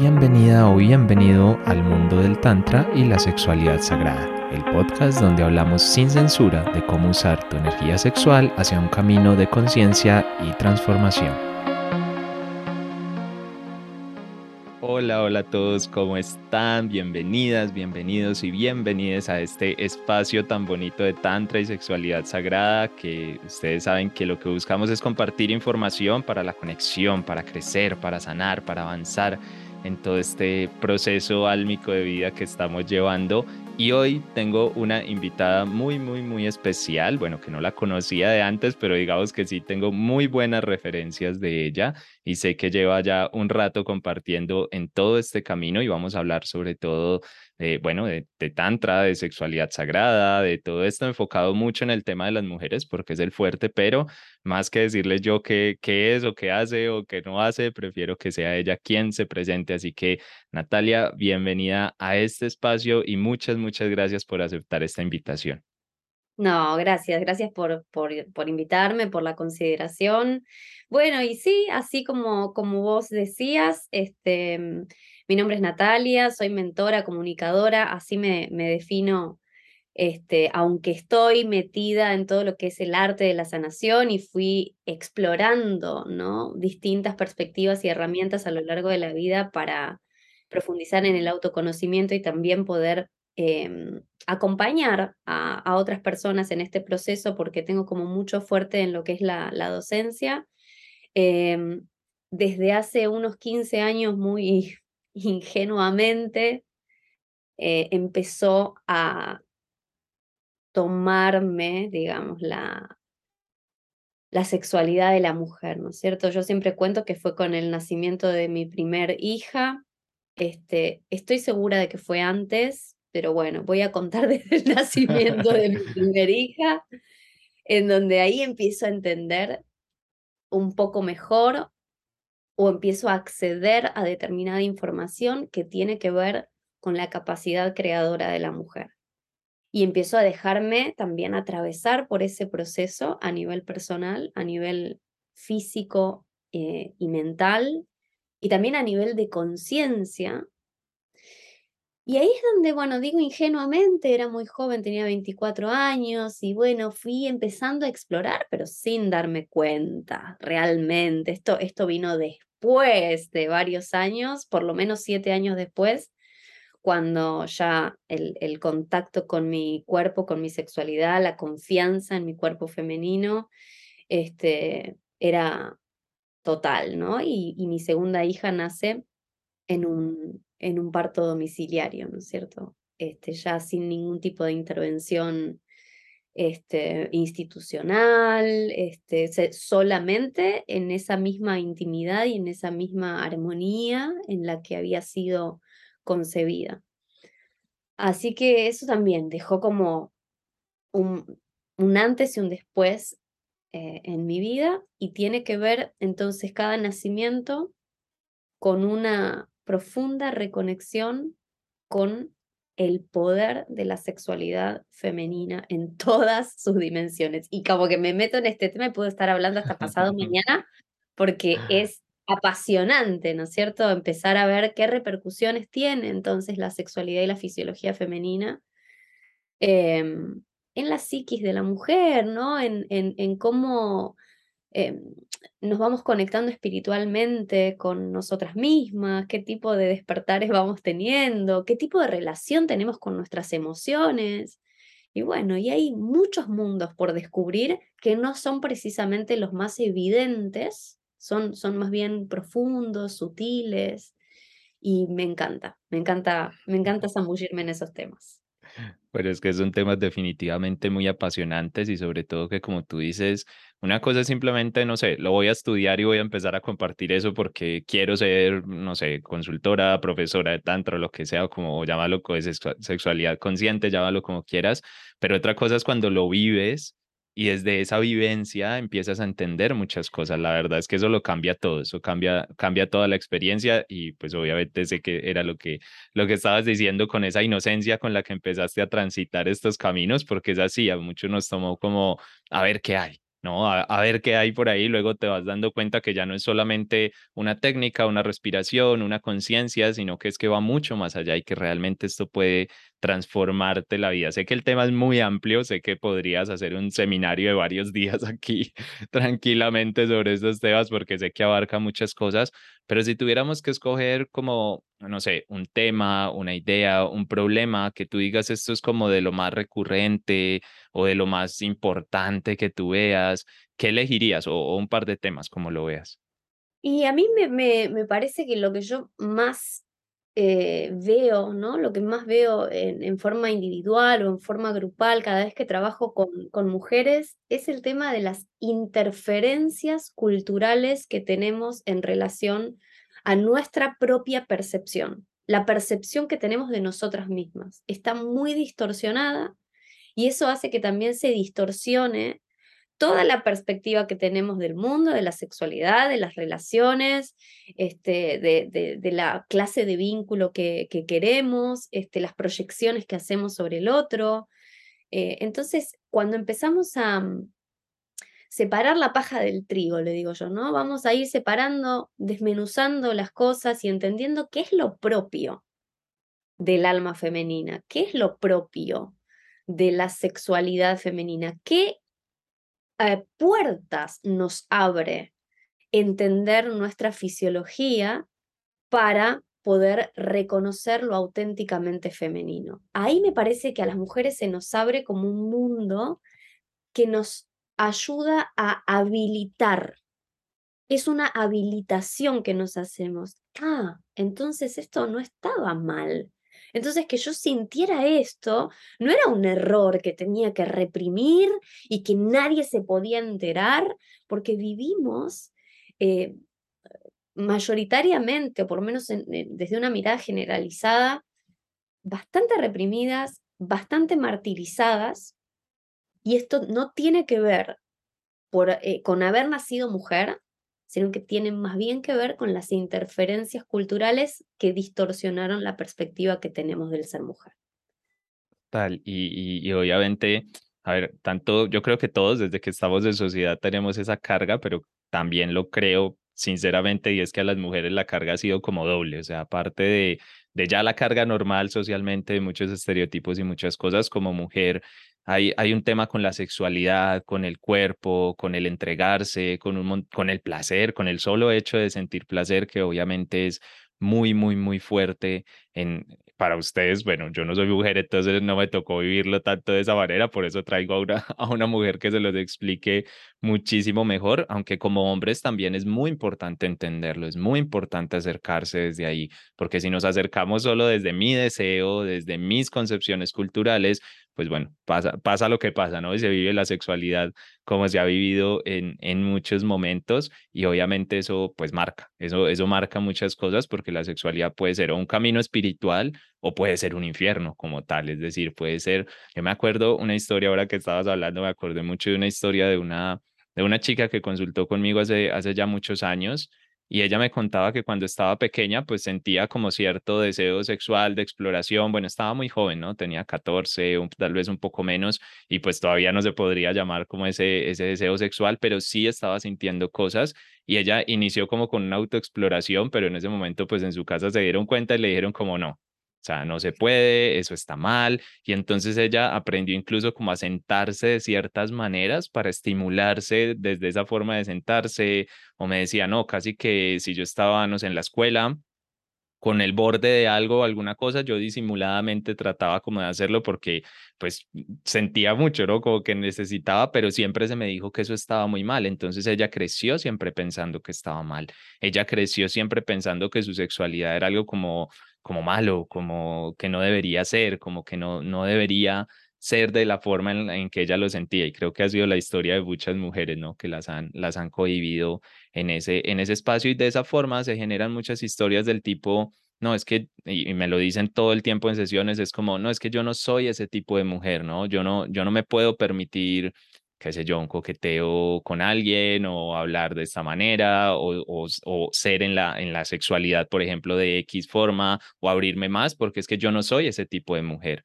Bienvenida o bienvenido al mundo del Tantra y la sexualidad sagrada, el podcast donde hablamos sin censura de cómo usar tu energía sexual hacia un camino de conciencia y transformación. Hola, hola a todos, ¿cómo están? Bienvenidas, bienvenidos y bienvenidas a este espacio tan bonito de Tantra y sexualidad sagrada que ustedes saben que lo que buscamos es compartir información para la conexión, para crecer, para sanar, para avanzar en todo este proceso álmico de vida que estamos llevando y hoy tengo una invitada muy, muy, muy especial. Bueno, que no la conocía de antes, pero digamos que sí tengo muy buenas referencias de ella y sé que lleva ya un rato compartiendo en todo este camino y vamos a hablar sobre todo bueno, de, tantra, de sexualidad sagrada, de todo esto enfocado mucho en el tema de las mujeres porque es el fuerte, pero más que decirles yo qué, qué es o qué hace o qué no hace, prefiero que sea ella quien se presente. Así que, Natalia, bienvenida a este espacio y muchas, muchas gracias por aceptar esta invitación. No, gracias, gracias por, por, por, invitarme, por la consideración. Bueno, y sí, así como, como vos decías, este, mi nombre es Natalia, soy mentora, comunicadora, así me, me defino, este, aunque estoy metida en todo lo que es el arte de la sanación y fui explorando ¿no? distintas perspectivas y herramientas a lo largo de la vida para profundizar en el autoconocimiento y también poder em, acompañar a, otras personas en este proceso porque tengo como mucho fuerte en lo que es la, la docencia. Em, desde hace unos 15 años muy, ingenuamente eh, empezó a tomarme, digamos, la, la sexualidad de la mujer, ¿no es cierto? Yo siempre cuento que fue con el nacimiento de mi primer hija, este, estoy segura de que fue antes, pero bueno, voy a contar desde el nacimiento de mi primer hija, en donde ahí empiezo a entender un poco mejor o empiezo a acceder a determinada información que tiene que ver con la capacidad creadora de la mujer. Y empiezo a dejarme también atravesar por ese proceso a nivel personal, a nivel físico eh, y mental, y también a nivel de conciencia. Y ahí es donde, bueno, digo ingenuamente, era muy joven, tenía 24 años, y bueno, fui empezando a explorar, pero sin darme cuenta realmente. Esto, esto vino después después de varios años, por lo menos siete años después, cuando ya el, contacto con mi cuerpo, con mi sexualidad, la confianza en mi cuerpo femenino, este, era total, ¿no? Y, y mi segunda hija nace en un, en un parto domiciliario, ¿no es cierto? Este, ya sin ningún tipo de intervención este, institucional, este, solamente en esa misma intimidad y en esa misma armonía en la que había sido concebida. Así que eso también dejó como un, antes y un después eh, en mi vida y tiene que ver entonces cada nacimiento con una profunda reconexión con el poder de la sexualidad femenina en todas sus dimensiones. Y como que me meto en este tema y puedo estar hablando hasta pasado mañana, porque es apasionante, ¿no es cierto? Empezar a ver qué repercusiones tiene entonces la sexualidad y la fisiología femenina em, en la psiquis de la mujer, ¿no? En, en, en cómo Em, nos vamos conectando espiritualmente con nosotras mismas, qué tipo de despertares vamos teniendo, qué tipo de relación tenemos con nuestras emociones. Y bueno, y hay muchos mundos por descubrir que no son precisamente los más evidentes, son, son más bien profundos, sutiles, y me encanta, me encanta, me encanta zambullirme en esos temas. Pero es que son temas definitivamente muy apasionantes y sobre todo que como tú dices, una cosa es simplemente, no sé, lo voy a estudiar y voy a empezar a compartir eso porque quiero ser, no sé, consultora, profesora de tantra, lo que sea, como llámalo, sexualidad consciente, llámalo como quieras, pero otra cosa es cuando lo vives y desde esa vivencia empiezas a entender muchas cosas. La verdad es que eso lo cambia todo, eso cambia, cambia toda la experiencia y pues obviamente sé que era lo que, lo que estabas diciendo con esa inocencia con la que empezaste a transitar estos caminos, porque es así, a muchos nos tomó como a ver qué hay, ¿no? A, ver qué hay por ahí, luego te vas dando cuenta que ya no es solamente una técnica, una respiración, una conciencia, sino que es que va mucho más allá y que realmente esto puede transformarte la vida. Sé que el tema es muy amplio, sé que podrías hacer un seminario de varios días aquí tranquilamente sobre estos temas porque sé que abarca muchas cosas, pero si tuviéramos que escoger como, no sé, un tema, una idea, un problema, que tú digas esto es como de lo más recurrente o de lo más importante que tú veas, ¿qué elegirías? O, un par de temas, como lo veas. Y a mí me, me, me parece que lo que yo más eh, veo, ¿no? Lo que más veo en, forma individual o en forma grupal cada vez que trabajo con, con mujeres es el tema de las interferencias culturales que tenemos en relación a nuestra propia percepción. La percepción que tenemos de nosotras mismas está muy distorsionada y eso hace que también se distorsione toda la perspectiva que tenemos del mundo, de la sexualidad, de las relaciones, este, de, de, la clase de vínculo que, que, queremos, este, las proyecciones que hacemos sobre el otro. Eh, entonces, cuando empezamos a mm, separar la paja del trigo, le digo yo, ¿no? Vamos a ir separando, desmenuzando las cosas y entendiendo qué es lo propio del alma femenina, qué es lo propio de la sexualidad femenina, qué eh, puertas nos abre entender nuestra fisiología para poder reconocer lo auténticamente femenino. Ahí me parece que a las mujeres se nos abre como un mundo que nos ayuda a habilitar. Es una habilitación que nos hacemos. Ah, entonces esto no estaba mal. Entonces, que yo sintiera esto no era un error que tenía que reprimir y que nadie se podía enterar, porque vivimos eh, mayoritariamente, o por lo menos desde una mirada generalizada, bastante reprimidas, bastante martirizadas, y esto no tiene que ver eh, con haber nacido mujer, sino que tienen más bien que ver con las interferencias culturales que distorsionaron la perspectiva que tenemos del ser mujer. Tal, y, y, obviamente, a ver, tanto yo creo que todos desde que estamos en sociedad tenemos esa carga, pero también lo creo sinceramente, y es que a las mujeres la carga ha sido como doble, o sea, aparte de, de ya la carga normal socialmente, de muchos estereotipos y muchas cosas, como mujer hay, hay un tema con la sexualidad, con el cuerpo, con el entregarse, con, un, con el placer, con el solo hecho de sentir placer, que obviamente es muy, muy, muy fuerte en, para ustedes. Bueno, yo no soy mujer, entonces no me tocó vivirlo tanto de esa manera, por eso traigo a una, a una mujer que se los explique muchísimo mejor, aunque como hombres también es muy importante entenderlo, es muy importante acercarse desde ahí, porque si nos acercamos solo desde mi deseo, desde mis concepciones culturales, pues bueno, pasa, pasa lo que pasa, ¿no? Y se vive la sexualidad como se ha vivido en, en muchos momentos y obviamente eso pues marca, eso, eso marca muchas cosas porque la sexualidad puede ser un camino espiritual o puede ser un infierno como tal, es decir, puede ser, yo me acuerdo una historia ahora que estabas hablando, me acordé mucho de una historia de una, de una chica que consultó conmigo hace, hace ya muchos años y ella me contaba que cuando estaba pequeña pues sentía como cierto deseo sexual de exploración, bueno, estaba muy joven, ¿no? Tenía 14, tal vez un poco menos y pues todavía no se podría llamar como ese, ese deseo sexual, pero sí estaba sintiendo cosas y ella inició como con una autoexploración, pero en ese momento pues en su casa se dieron cuenta y le dijeron como no, o sea, no se puede, eso está mal. Y entonces ella aprendió incluso como a sentarse de ciertas maneras para estimularse desde esa forma de sentarse. O me decía, no, casi que si yo estaba, no sé, en la escuela con el borde de algo, alguna cosa, yo disimuladamente trataba como de hacerlo porque pues sentía mucho, ¿no? Como que necesitaba, pero siempre se me dijo que eso estaba muy mal. Entonces ella creció siempre pensando que estaba mal. Ella creció siempre pensando que su sexualidad era algo como como malo, como que no debería ser, como que no, no debería ser de la forma en, que ella lo sentía. Y creo que ha sido la historia de muchas mujeres, ¿no? Que las han, las han cohibido en ese, en ese espacio y de esa forma se generan muchas historias del tipo, no, es que, y, me lo dicen todo el tiempo en sesiones, es como, no, es que yo no soy ese tipo de mujer, ¿no? Yo no, yo no me puedo permitir qué sé yo, un coqueteo con alguien o hablar de esta manera o, o, ser en la, en la sexualidad, por ejemplo, de X forma o abrirme más, porque es que yo no soy ese tipo de mujer.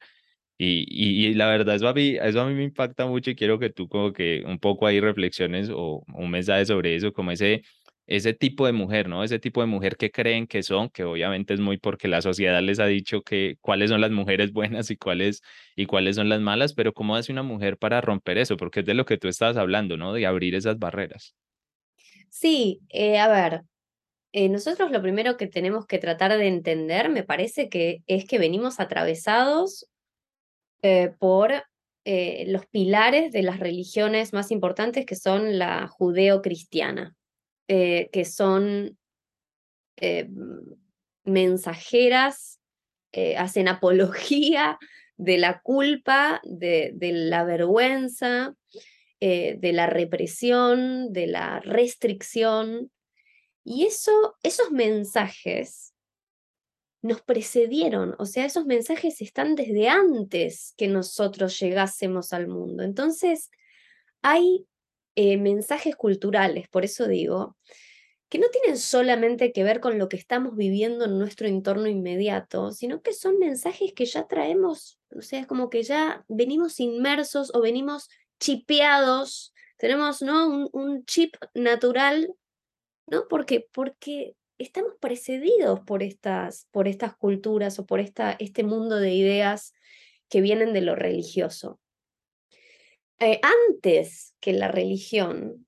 Y, y, la verdad, eso a, mí, eso a mí me impacta mucho y quiero que tú como que un poco ahí reflexiones o un mensaje sobre eso, como ese, ese tipo de mujer, ¿no? Ese tipo de mujer que creen que son, que obviamente es muy porque la sociedad les ha dicho que cuáles son las mujeres buenas y cuáles, y cuáles son las malas, pero ¿cómo hace una mujer para romper eso? Porque es de lo que tú estabas hablando, ¿no? De abrir esas barreras. Sí, eh, a ver, eh, nosotros lo primero que tenemos que tratar de entender, me parece que es que venimos atravesados eh, por eh, los pilares de las religiones más importantes que son la judeo-cristiana, eh, que son mensajeras, hacen apología de la culpa, de, de la vergüenza, de la represión, de la restricción. Y eso, esos mensajes nos precedieron, o sea, esos mensajes están desde antes que nosotros llegásemos al mundo. Entonces, hay eh, mensajes culturales, por eso digo, que no tienen solamente que ver con lo que estamos viviendo en nuestro entorno inmediato, sino que son mensajes que ya traemos, o sea, es como que ya venimos inmersos o venimos chipeados, tenemos ¿no? un, un chip natural, ¿no? Porque, porque estamos precedidos por estas, por estas culturas o por esta, este mundo de ideas que vienen de lo religioso. Eh, antes que la religión,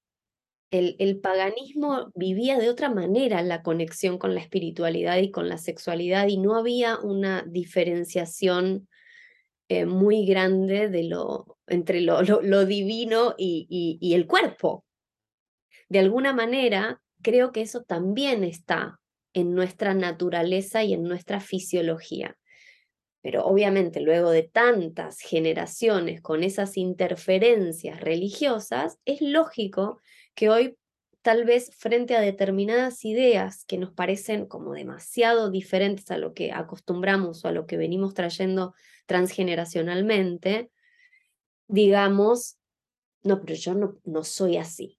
el, paganismo vivía de otra manera la conexión con la espiritualidad y con la sexualidad y no había una diferenciación eh, muy grande de lo, entre lo, divino y el cuerpo. De alguna manera, creo que eso también está en nuestra naturaleza y en nuestra fisiología. Pero obviamente luego de tantas generaciones con esas interferencias religiosas, es lógico que hoy tal vez frente a determinadas ideas que nos parecen como demasiado diferentes a lo que acostumbramos o a lo que venimos trayendo transgeneracionalmente, digamos, no, pero yo no, no soy así.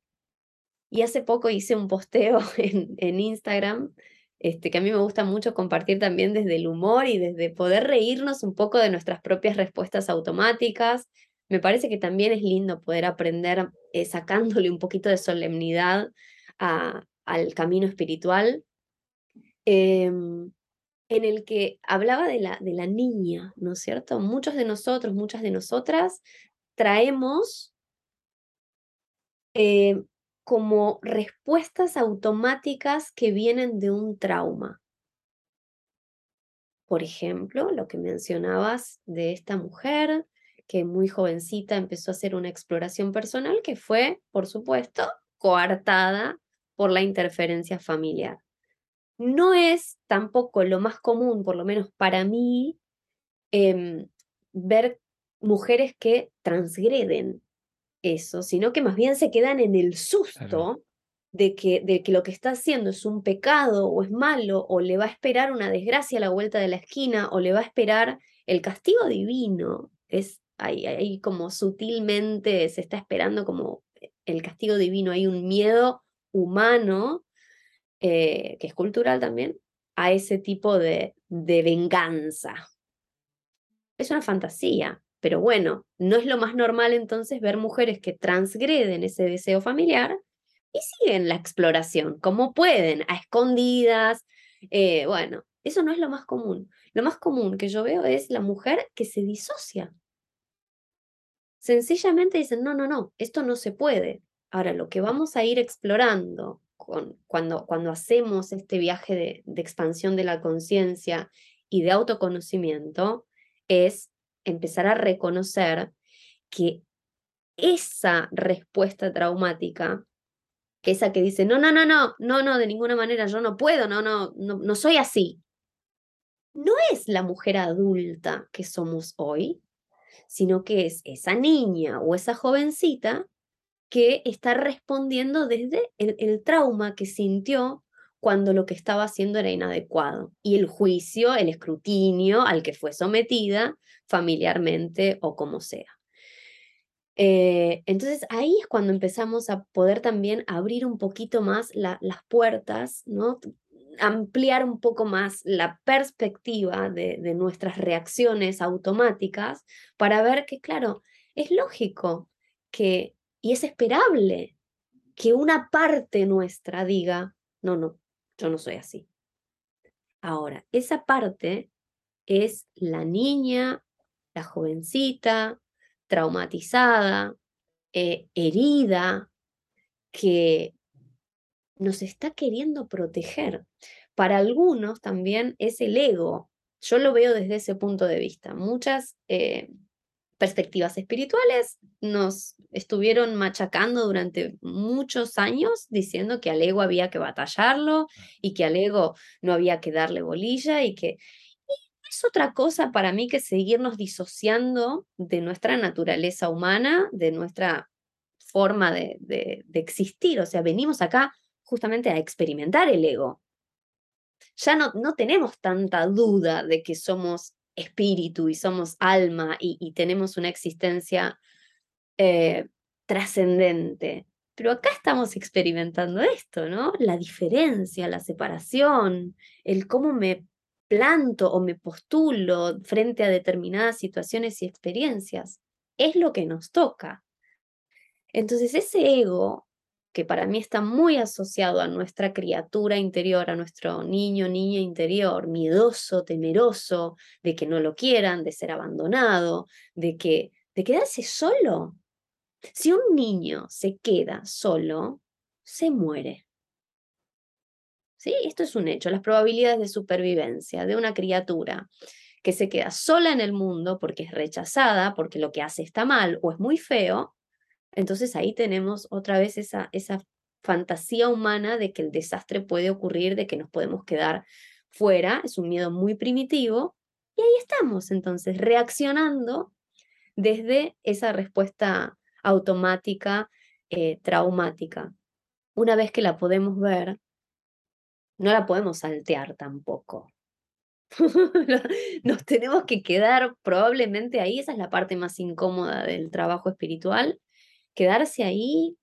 Y hace poco hice un posteo en, en Instagram este, que a mí me gusta mucho compartir también desde el humor y desde poder reírnos un poco de nuestras propias respuestas automáticas. Me parece que también es lindo poder aprender eh, sacándole un poquito de solemnidad a, al camino espiritual, em, en el que hablaba de la, de la niña, ¿no es cierto? Muchos de nosotros, muchas de nosotras traemos eh, como respuestas automáticas que vienen de un trauma. Por ejemplo, lo que mencionabas de esta mujer que muy jovencita empezó a hacer una exploración personal que fue, por supuesto, coartada por la interferencia familiar. No es tampoco lo más común, por lo menos para mí, em, ver mujeres que transgreden eso, sino que más bien se quedan en el susto de, que, de que lo que está haciendo es un pecado o es malo o le va a esperar una desgracia a la vuelta de la esquina o le va a esperar el castigo divino. Es ahí, ahí como sutilmente se está esperando como el castigo divino, hay un miedo humano, eh, que es cultural también, a ese tipo de, de venganza. Es una fantasía, pero bueno, no es lo más normal entonces ver mujeres que transgreden ese deseo familiar y siguen la exploración, como pueden, a escondidas. Eh, bueno, eso no es lo más común. Lo más común que yo veo es la mujer que se disocia. Sencillamente dicen, no, no, no, esto no se puede. Ahora, lo que vamos a ir explorando con, cuando, cuando hacemos este viaje de, de expansión de la conciencia y de autoconocimiento es empezar a reconocer que esa respuesta traumática, esa que dice, no, no, no, no, no, no, de ninguna manera, yo no puedo, no, no, no, no soy así, no es la mujer adulta que somos hoy, sino que es esa niña o esa jovencita que está respondiendo desde el, el trauma que sintió cuando lo que estaba haciendo era inadecuado y el juicio, el escrutinio al que fue sometida familiarmente o como sea. Eh, entonces ahí es cuando empezamos a poder también abrir un poquito más las puertas, ¿no? ampliar un poco más la perspectiva de, de nuestras reacciones automáticas para ver que, claro, es lógico que, y es esperable que una parte nuestra diga, no, no, yo no soy así. Ahora, esa parte es la niña, la jovencita, traumatizada, eh, herida, que nos está queriendo proteger. Para algunos también es el ego. Yo lo veo desde ese punto de vista. Muchas eh, perspectivas espirituales nos estuvieron machacando durante muchos años diciendo que al ego había que batallarlo y que al ego no había que darle bolilla y que es otra cosa para mí que seguirnos disociando de nuestra naturaleza humana, de nuestra forma de, de, de existir. O sea, venimos acá justamente a experimentar el ego. Ya no, no tenemos tanta duda de que somos espíritu y somos alma y, tenemos una existencia eh, trascendente. Pero acá estamos experimentando esto, ¿no? La diferencia, la separación, el cómo me planto o me postulo frente a determinadas situaciones y experiencias. Es lo que nos toca. Entonces ese ego que para mí está muy asociado a nuestra criatura interior, a nuestro niño, niña interior, miedoso, temeroso, de que no lo quieran, de ser abandonado, de que de quedarse solo. Si un niño se queda solo, se muere. ¿Sí? Esto es un hecho, las probabilidades de supervivencia de una criatura que se queda sola en el mundo porque es rechazada, porque lo que hace está mal o es muy feo, entonces ahí tenemos otra vez esa, esa fantasía humana de que el desastre puede ocurrir, de que nos podemos quedar fuera, es un miedo muy primitivo, y ahí estamos entonces reaccionando desde esa respuesta automática, eh, traumática. Una vez que la podemos ver, no la podemos saltear tampoco. Nos tenemos que quedar probablemente ahí, esa es la parte más incómoda del trabajo espiritual, quedarse ahí,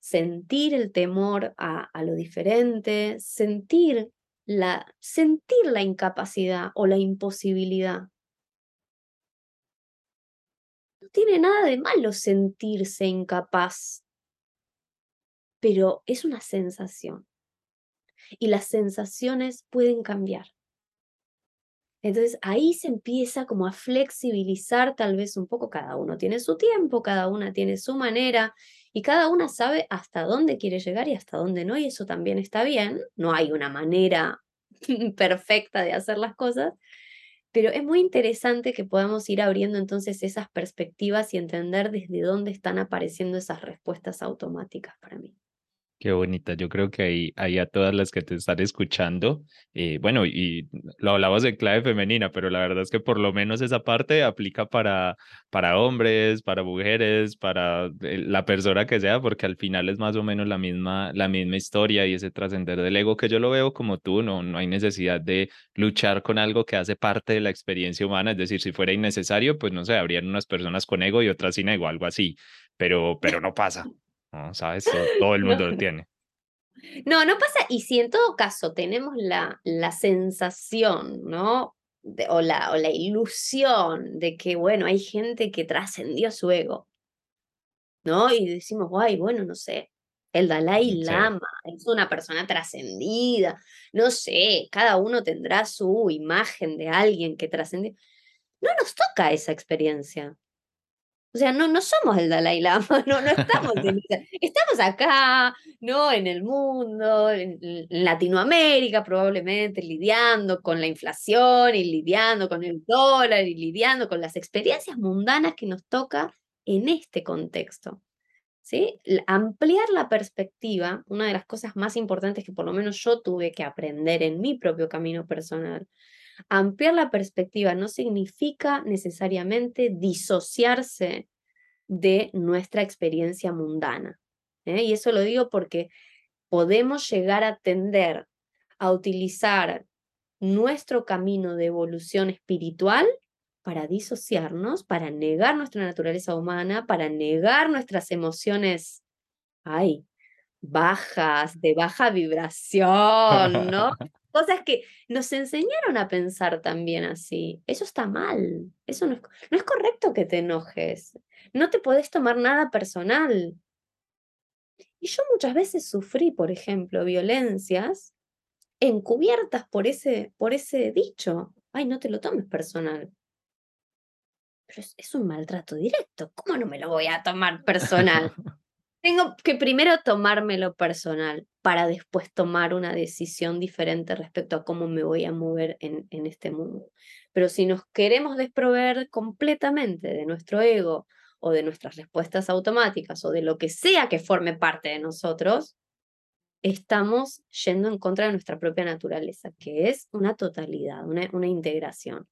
sentir el temor a, lo diferente, sentir la, sentir la incapacidad o la imposibilidad. No tiene nada de malo sentirse incapaz, pero es una sensación. Y las sensaciones pueden cambiar. Entonces ahí se empieza como a flexibilizar tal vez un poco, cada uno tiene su tiempo, cada una tiene su manera y cada una sabe hasta dónde quiere llegar y hasta dónde no, y eso también está bien, no hay una manera perfecta de hacer las cosas, pero es muy interesante que podamos ir abriendo entonces esas perspectivas y entender desde dónde están apareciendo esas respuestas automáticas para mí. Qué bonita. Yo creo que ahí, ahí a todas las que te están escuchando, eh, bueno, y lo hablamos en clave femenina, pero la verdad es que por lo menos esa parte aplica para, para hombres, para mujeres, para eh, la persona que sea, porque al final es más o menos la misma, la misma historia y ese trascender del ego que yo lo veo como tú, no, no hay necesidad de luchar con algo que hace parte de la experiencia humana, es decir, si fuera innecesario, pues no sé, habrían unas personas con ego y otras sin ego, algo así, pero, pero no pasa. ¿No? ¿Sabes? Todo, el mundo lo tiene. No, no pasa, y si en todo caso tenemos la, la sensación, ¿no? o, la, o la ilusión de que, bueno, hay gente que trascendió su ego, ¿no? Y decimos, guay, bueno, no sé, el Dalai Lama es una persona trascendida, no sé, cada uno tendrá su imagen de alguien que trascendió. No nos toca esa experiencia. O sea, no, no somos el Dalai Lama, no, no estamos estamos acá, ¿no? En el mundo, en, Latinoamérica probablemente, lidiando con la inflación y lidiando con el dólar y lidiando con las experiencias mundanas que nos toca en este contexto. ¿Sí? Ampliar la perspectiva, una de las cosas más importantes que por lo menos yo tuve que aprender en mi propio camino personal, Ampliar la perspectiva no significa necesariamente disociarse de nuestra experiencia mundana. ¿eh? Y eso lo digo porque podemos llegar a tender a utilizar nuestro camino de evolución espiritual para disociarnos, para negar nuestra naturaleza humana, para negar nuestras emociones, ay, bajas, de baja vibración, ¿no? cosas que nos enseñaron a pensar también así. Eso está mal. Eso no es, no es correcto que te enojes. No te podés tomar nada personal. Y yo muchas veces sufrí, por ejemplo, violencias encubiertas por ese, por ese dicho. Ay, no te lo tomes personal. Pero es, un maltrato directo. ¿Cómo no me lo voy a tomar personal? Tengo que primero tomármelo personal para después tomar una decisión diferente respecto a cómo me voy a mover en, en este mundo. Pero si nos queremos desproveer completamente de nuestro ego o de nuestras respuestas automáticas o de lo que sea que forme parte de nosotros, estamos yendo en contra de nuestra propia naturaleza, que es una totalidad, una, una integración.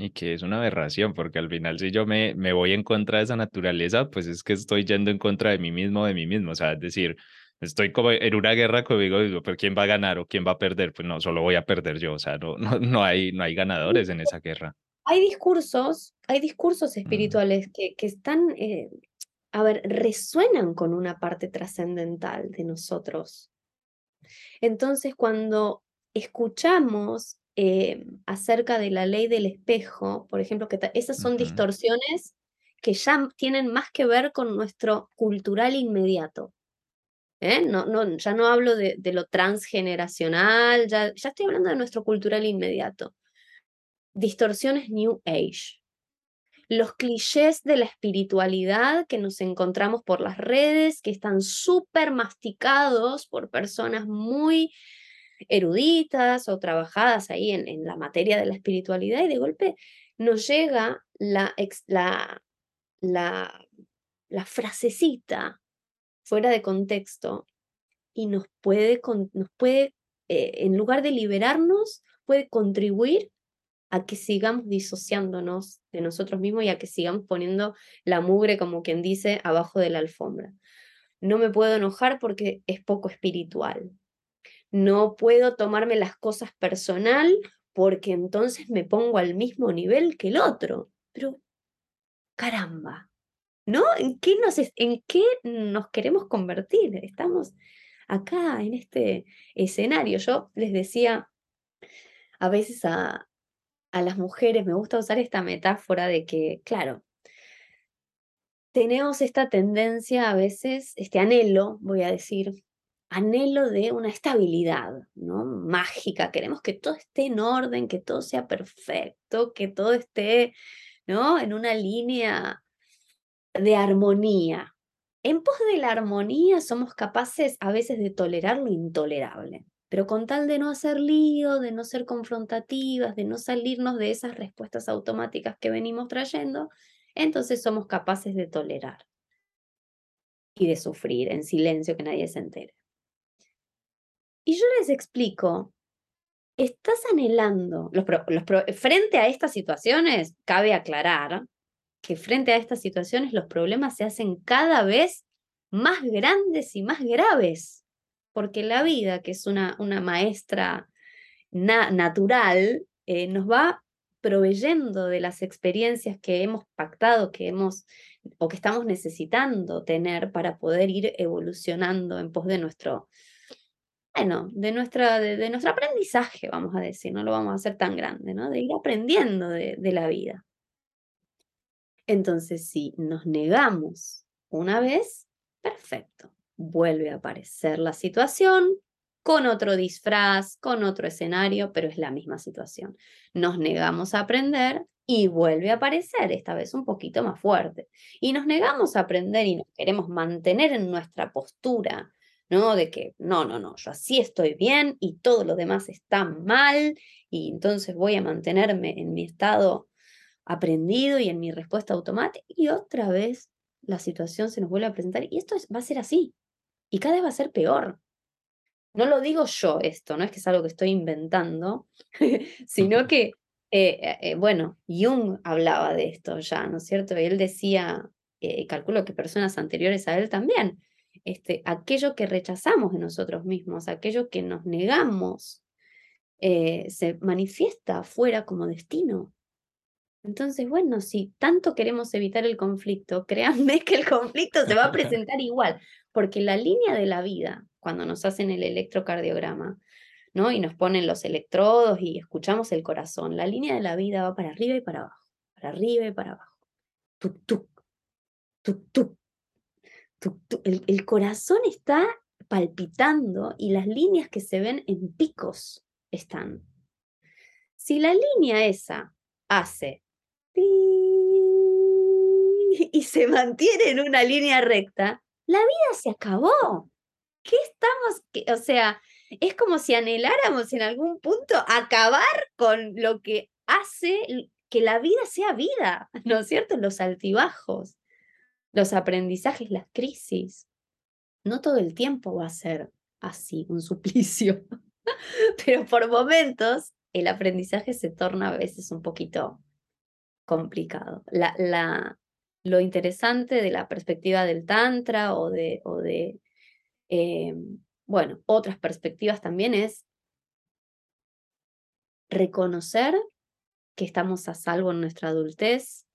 Y que es una aberración, porque al final si yo me, me voy en contra de esa naturaleza, pues es que estoy yendo en contra de mí mismo, de mí mismo. O sea, es decir, estoy como en una guerra conmigo, digo, pero ¿quién va a ganar o quién va a perder? Pues no, solo voy a perder yo. O sea, no, no, no, hay, no hay ganadores en esa guerra. Hay discursos, hay discursos espirituales que, que están, eh, a ver, resuenan con una parte trascendental de nosotros. Entonces, cuando escuchamos eh, acerca de la ley del espejo, por ejemplo, que esas son distorsiones que ya tienen más que ver con nuestro cultural inmediato. ¿eh? No, no, ya no hablo de, lo transgeneracional, ya, ya estoy hablando de nuestro cultural inmediato. Distorsiones New Age. Los clichés de la espiritualidad que nos encontramos por las redes, que están súper masticados por personas muy eruditas o trabajadas ahí en, la materia de la espiritualidad y de golpe nos llega la, la, la, frasecita fuera de contexto y nos puede, nos puede eh, en lugar de liberarnos, puede contribuir a que sigamos disociándonos de nosotros mismos y a que sigamos poniendo la mugre, como quien dice, abajo de la alfombra. No me puedo enojar porque es poco espiritual no puedo tomarme las cosas personal porque entonces me pongo al mismo nivel que el otro. Pero, caramba, ¿no? ¿En qué nos, queremos convertir? Estamos acá en este escenario. Yo les decía a veces a las mujeres, me gusta usar esta metáfora de que, claro, tenemos esta tendencia a veces, este anhelo, voy a decir, anhelo de una estabilidad, ¿no? Mágica. Queremos que todo esté en orden, que todo sea perfecto, que todo esté, ¿no? En una línea de armonía. En pos de la armonía somos capaces a veces de tolerar lo intolerable, pero con tal de no hacer lío, de no ser confrontativas, de no salirnos de esas respuestas automáticas que venimos trayendo, entonces somos capaces de tolerar y de sufrir en silencio que nadie se entere. Y yo les explico, estás anhelando, los, frente a estas situaciones, cabe aclarar que frente a estas situaciones los problemas se hacen cada vez más grandes y más graves, porque la vida, que es una, una maestra natural, eh, nos va proveyendo de las experiencias que hemos pactado, que hemos o que estamos necesitando tener para poder ir evolucionando en pos de nuestro, bueno, de, nuestra, de, nuestro aprendizaje, vamos a decir, no lo vamos a hacer tan grande, ¿no? De ir aprendiendo de, de la vida. Entonces, si nos negamos una vez, perfecto. Vuelve a aparecer la situación con otro disfraz, con otro escenario, pero es la misma situación. Nos negamos a aprender y vuelve a aparecer, esta vez un poquito más fuerte. Y nos negamos a aprender y nos queremos mantener en nuestra postura ¿no? De que no, no, no, yo así estoy bien y todo lo demás está mal y entonces voy a mantenerme en mi estado aprendido y en mi respuesta automática y otra vez la situación se nos vuelve a presentar y esto va a ser así y cada vez va a ser peor. No lo digo yo esto, no es que es algo que estoy inventando, sino que, eh, eh, eh, bueno, Jung hablaba de esto ya, ¿no es cierto? Y él decía, calculo que personas anteriores a él también, este, aquello que rechazamos de nosotros mismos, aquello que nos negamos, eh, se manifiesta afuera como destino. Entonces, bueno, si tanto queremos evitar el conflicto, créanme que el conflicto se va a presentar igual, porque la línea de la vida, cuando nos hacen el electrocardiograma, ¿no? Y nos ponen los electrodos y escuchamos el corazón. La línea de la vida va para arriba y para abajo, para arriba y para abajo. Tuk, tuk, tuk, tuk, El, el corazón está palpitando y las líneas que se ven en picos están. Si la línea esa hace y se mantiene en una línea recta, la vida se acabó. ¿Qué estamos? o sea, es como si anheláramos en algún punto acabar con lo que hace que la vida sea vida, ¿no es cierto? Los altibajos, los aprendizajes, las crisis. No todo el tiempo va a ser así, un suplicio, pero por momentos el aprendizaje se torna a veces un poquito complicado. La, la, lo interesante de la perspectiva del Tantra o de, o de eh, bueno, otras perspectivas también es reconocer que estamos a salvo en nuestra adultez,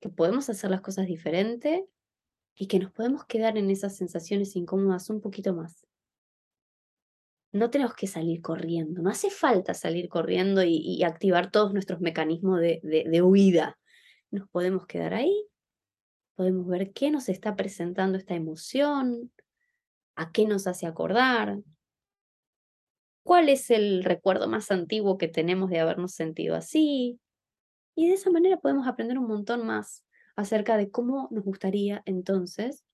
que podemos hacer las cosas diferente y que nos podemos quedar en esas sensaciones incómodas un poquito más. No tenemos que salir corriendo, no hace falta salir corriendo y, activar todos nuestros mecanismos de, de huida. Nos podemos quedar ahí, podemos ver qué nos está presentando esta emoción, a qué nos hace acordar, cuál es el recuerdo más antiguo que tenemos de habernos sentido así. Y de esa manera podemos aprender un montón más acerca de cómo nos gustaría entonces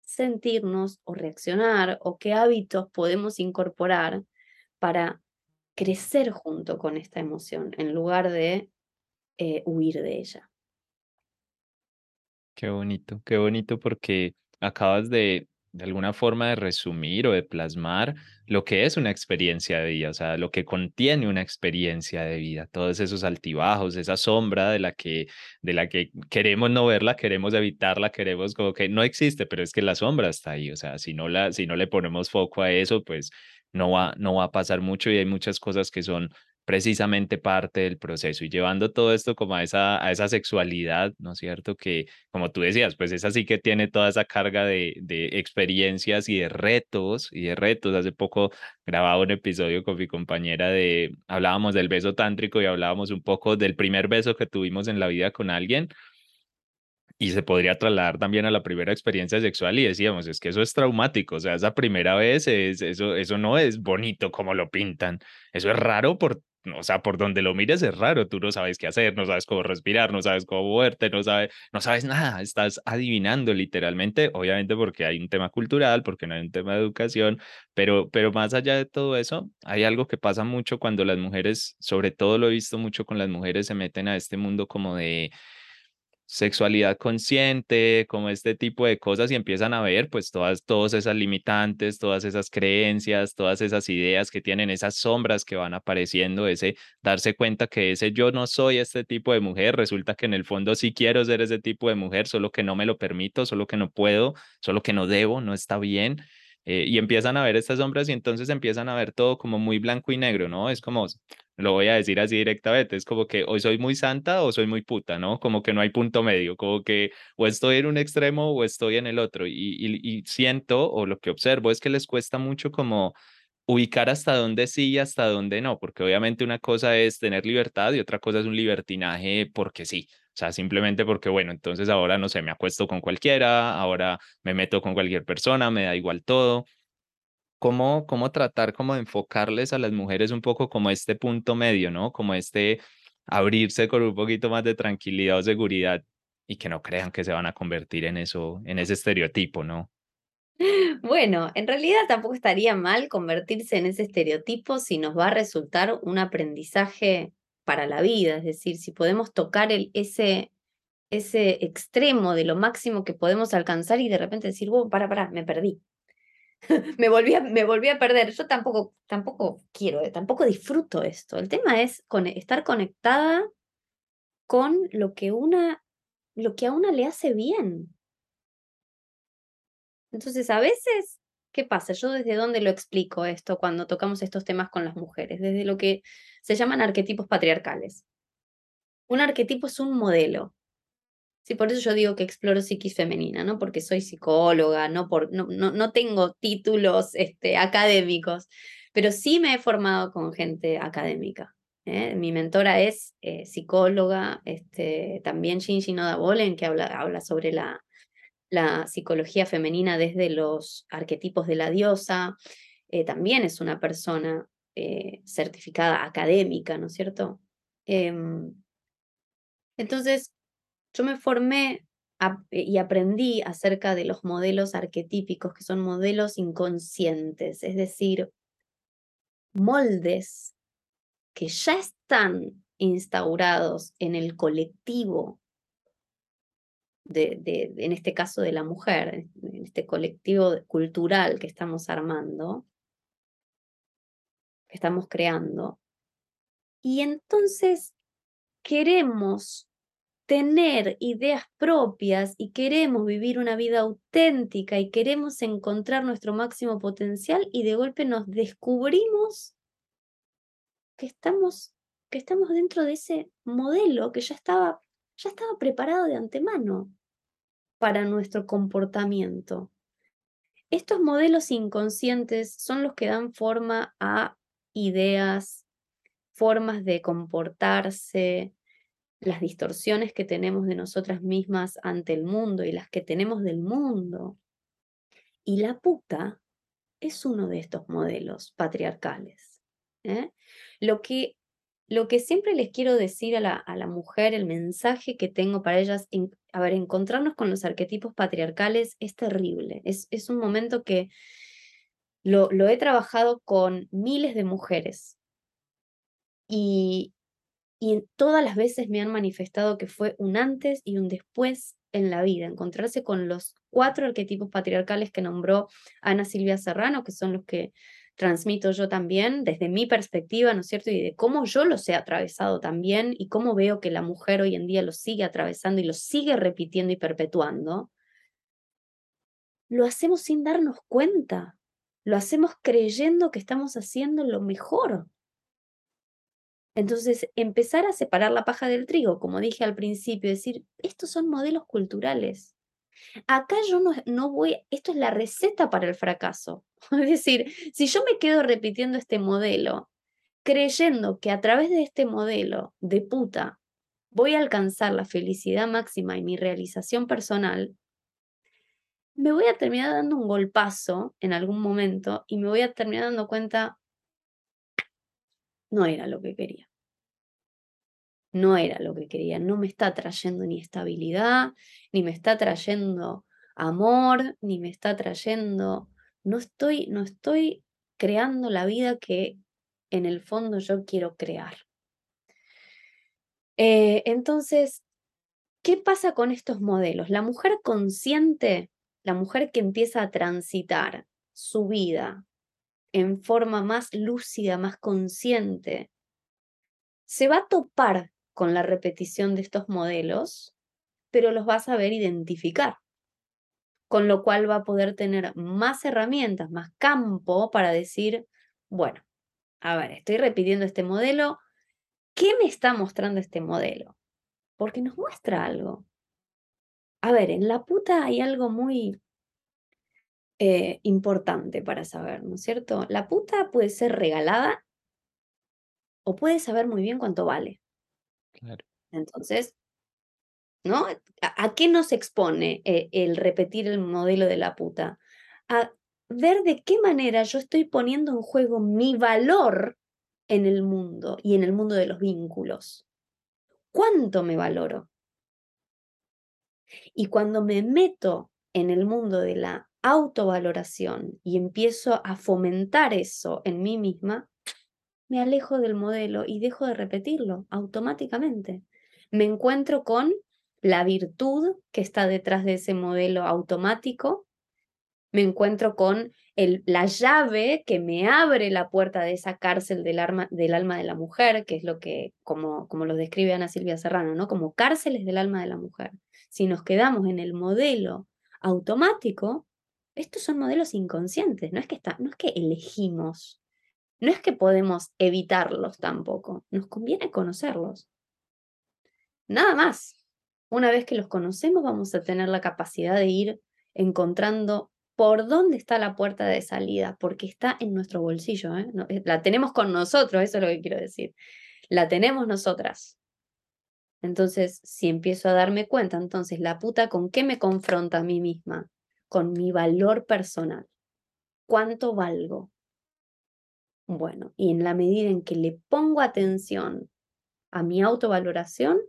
sentirnos o reaccionar o qué hábitos podemos incorporar para crecer junto con esta emoción en lugar de eh, huir de ella. Qué bonito, qué bonito porque acabas de de alguna forma de resumir o de plasmar lo que es una experiencia de vida, o sea, lo que contiene una experiencia de vida, todos esos altibajos, esa sombra de la que, de la que queremos no verla, queremos evitarla, queremos como que no existe, pero es que la sombra está ahí, o sea, si no, la, si no le ponemos foco a eso, pues no va, no va a pasar mucho y hay muchas cosas que son precisamente parte del proceso y llevando todo esto como a esa, a esa sexualidad, ¿no es cierto? Que como tú decías, pues es así que tiene toda esa carga de, de experiencias y de retos y de retos. Hace poco grababa un episodio con mi compañera de, hablábamos del beso tántrico y hablábamos un poco del primer beso que tuvimos en la vida con alguien y se podría trasladar también a la primera experiencia sexual y decíamos, es que eso es traumático, o sea, esa primera vez es, eso, eso no es bonito como lo pintan, eso es raro por o sea, por donde lo mires es raro, tú no sabes qué hacer, no sabes cómo respirar, no sabes cómo moverte, no sabes, no sabes nada, estás adivinando literalmente, obviamente porque hay un tema cultural, porque no hay un tema de educación, pero, pero más allá de todo eso, hay algo que pasa mucho cuando las mujeres, sobre todo lo he visto mucho con las mujeres, se meten a este mundo como de sexualidad consciente, como este tipo de cosas y empiezan a ver pues todas, todas esas limitantes, todas esas creencias, todas esas ideas que tienen, esas sombras que van apareciendo, ese darse cuenta que ese yo no soy este tipo de mujer, resulta que en el fondo sí quiero ser ese tipo de mujer, solo que no me lo permito, solo que no puedo, solo que no debo, no está bien. Eh, y empiezan a ver estas sombras y entonces empiezan a ver todo como muy blanco y negro, ¿no? Es como, lo voy a decir así directamente, es como que hoy soy muy santa o soy muy puta, ¿no? Como que no hay punto medio, como que o estoy en un extremo o estoy en el otro. Y, y, siento o lo que observo es que les cuesta mucho como ubicar hasta dónde sí y hasta dónde no, porque obviamente una cosa es tener libertad y otra cosa es un libertinaje porque sí. O sea, simplemente porque, bueno, entonces ahora no sé, me acuesto con cualquiera, ahora me meto con cualquier persona, me da igual todo. ¿Cómo, cómo tratar como de enfocarles a las mujeres un poco como este punto medio, ¿no? Como este abrirse con un poquito más de tranquilidad o seguridad y que no crean que se van a convertir en eso, en ese estereotipo, ¿no? Bueno, en realidad tampoco estaría mal convertirse en ese estereotipo si nos va a resultar un aprendizaje para la vida, es decir, si podemos tocar ese, ese extremo de lo máximo que podemos alcanzar y de repente decir, para, para, me perdí. me, volví a, me volví a perder. Yo tampoco, tampoco quiero, eh, tampoco disfruto esto. El tema es estar conectada con lo que, una, lo que a una le hace bien. Entonces, a veces ¿Qué pasa? Yo desde dónde lo explico esto cuando tocamos estos temas con las mujeres, desde lo que se llaman arquetipos patriarcales. Un arquetipo es un modelo. Sí, por eso yo digo que exploro psiquis femenina, ¿no? Porque soy psicóloga, no, por, no, no, no tengo títulos este, académicos, pero sí me he formado con gente académica. ¿eh? Mi mentora es eh, psicóloga, este, también Shinji Noda Bolen, que habla, habla sobre la, la psicología femenina desde los arquetipos de la diosa. Eh, también es una persona certificada académica, ¿no es cierto? Em, entonces, yo me formé y aprendí acerca de los modelos arquetípicos, que son modelos inconscientes, es decir, moldes que ya están instaurados en el colectivo, de, en este caso de la mujer, en este colectivo cultural que estamos armando, que estamos creando. Y entonces queremos tener ideas propias y queremos vivir una vida auténtica y queremos encontrar nuestro máximo potencial y de golpe nos descubrimos que estamos, que estamos dentro de ese modelo que ya estaba, ya estaba preparado de antemano para nuestro comportamiento. Estos modelos inconscientes son los que dan forma a ideas, formas de comportarse, las distorsiones que tenemos de nosotras mismas ante el mundo y las que tenemos del mundo. Y la puta es uno de estos modelos patriarcales. ¿eh? Lo, que, lo que siempre les quiero decir a la, a la mujer, el mensaje que tengo para ellas, a ver, encontrarnos con los arquetipos patriarcales es terrible. Es, es un momento que lo, lo he trabajado con miles de mujeres. Y, y todas las veces me han manifestado que fue un antes y un después en la vida, encontrarse con los cuatro arquetipos patriarcales que nombró Ana Silvia Serrano, que son los que transmito yo también desde mi perspectiva, ¿no es cierto? Y de cómo yo los he atravesado también y cómo veo que la mujer hoy en día los sigue atravesando y los sigue repitiendo y perpetuando, lo hacemos sin darnos cuenta, lo hacemos creyendo que estamos haciendo lo mejor. Entonces, empezar a separar la paja del trigo, como dije al principio, decir, estos son modelos culturales. Acá yo no, no voy, esto es la receta para el fracaso. Es decir, si yo me quedo repitiendo este modelo, creyendo que a través de este modelo de puta voy a alcanzar la felicidad máxima y mi realización personal, me voy a terminar dando un golpazo en algún momento y me voy a terminar dando cuenta, no era lo que quería. No era lo que quería, no me está trayendo ni estabilidad, ni me está trayendo amor, ni me está trayendo, no estoy, no estoy creando la vida que en el fondo yo quiero crear. Eh, entonces, ¿qué pasa con estos modelos? La mujer consciente, la mujer que empieza a transitar su vida en forma más lúcida, más consciente, se va a topar con la repetición de estos modelos, pero los va a saber identificar, con lo cual va a poder tener más herramientas, más campo para decir, bueno, a ver, estoy repitiendo este modelo, ¿qué me está mostrando este modelo? Porque nos muestra algo. A ver, en la puta hay algo muy eh, importante para saber, ¿no es cierto? La puta puede ser regalada o puede saber muy bien cuánto vale. Entonces, ¿no? ¿A, qué nos expone eh, el repetir el modelo de la puta? A ver de qué manera yo estoy poniendo en juego mi valor en el mundo y en el mundo de los vínculos. ¿Cuánto me valoro? Y cuando me meto en el mundo de la autovaloración y empiezo a fomentar eso en mí misma, me alejo del modelo y dejo de repetirlo automáticamente. Me encuentro con la virtud que está detrás de ese modelo automático, me encuentro con el, la llave que me abre la puerta de esa cárcel del, del alma de la mujer, que es lo que, como, como lo describe Ana Silvia Serrano, ¿no? como cárceles del alma de la mujer. Si nos quedamos en el modelo automático, estos son modelos inconscientes, no es que, está, no es que elegimos, no es que podemos evitarlos tampoco, nos conviene conocerlos. Nada más. Una vez que los conocemos vamos a tener la capacidad de ir encontrando por dónde está la puerta de salida, porque está en nuestro bolsillo, ¿eh? eh la tenemos con nosotros, eso es lo que quiero decir. La tenemos nosotras. Entonces, si empiezo a darme cuenta, entonces la puta con qué me confronta a mí misma? Con mi valor personal. ¿Cuánto valgo? Bueno, y en la medida en que le pongo atención a mi autovaloración,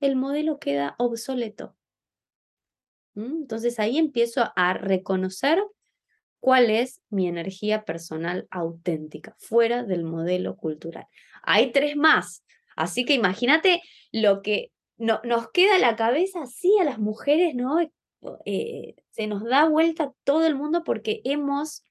el modelo queda obsoleto. ¿Mm? Entonces ahí empiezo a reconocer cuál es mi energía personal auténtica, fuera del modelo cultural. Hay tres más, así que imagínate lo que no, nos queda la cabeza así a las mujeres, ¿no? Eh, se nos da vuelta todo el mundo porque hemos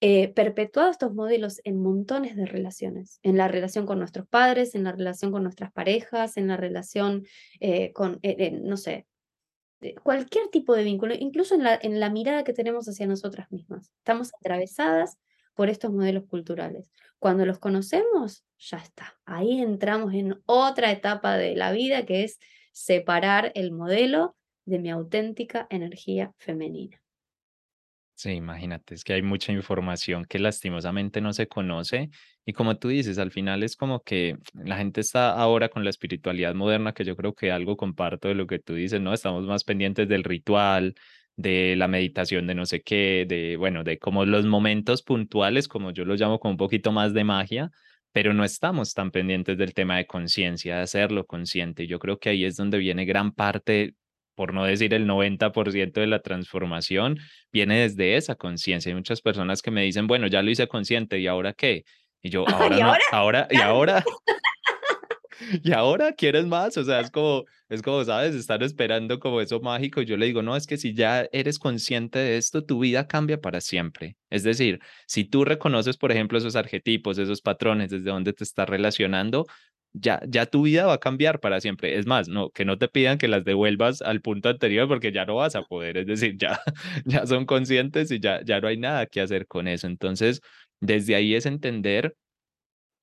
eh, perpetuado estos modelos en montones de relaciones, en la relación con nuestros padres, en la relación con nuestras parejas, en la relación eh, con, no sé, cualquier tipo de vínculo, incluso en la, en la mirada que tenemos hacia nosotras mismas. Estamos atravesadas por estos modelos culturales. Cuando los conocemos, ya está. Ahí entramos en otra etapa de la vida que es separar el modelo de mi auténtica energía femenina. Sí, imagínate, es que hay mucha información que lastimosamente no se conoce y como tú dices, al final es como que la gente está ahora con la espiritualidad moderna, que yo creo que algo comparto de lo que tú dices, ¿no? Estamos más pendientes del ritual, de la meditación de no sé qué, de, bueno, de como los momentos puntuales, como yo lo llamo con un poquito más de magia, pero no estamos tan pendientes del tema de conciencia, de hacerlo consciente. Yo creo que ahí es donde viene gran parte por no decir el 90% de la transformación, viene desde esa conciencia. Hay muchas personas que me dicen, bueno, ya lo hice consciente, ¿y ahora qué? Y yo, ahora, ¿Y ahora? ahora, y ahora, y ahora quieres más, o sea, es como, es como, sabes, estar esperando como eso mágico. Yo le digo, no, es que si ya eres consciente de esto, tu vida cambia para siempre. Es decir, si tú reconoces, por ejemplo, esos arquetipos, esos patrones, desde donde te estás relacionando, ya, ya tu vida va a cambiar para siempre. Es más, no, que no te pidan que las devuelvas al punto anterior porque ya no vas a poder, es decir, ya, ya son conscientes y ya, ya no hay nada que hacer con eso. Entonces, desde ahí es entender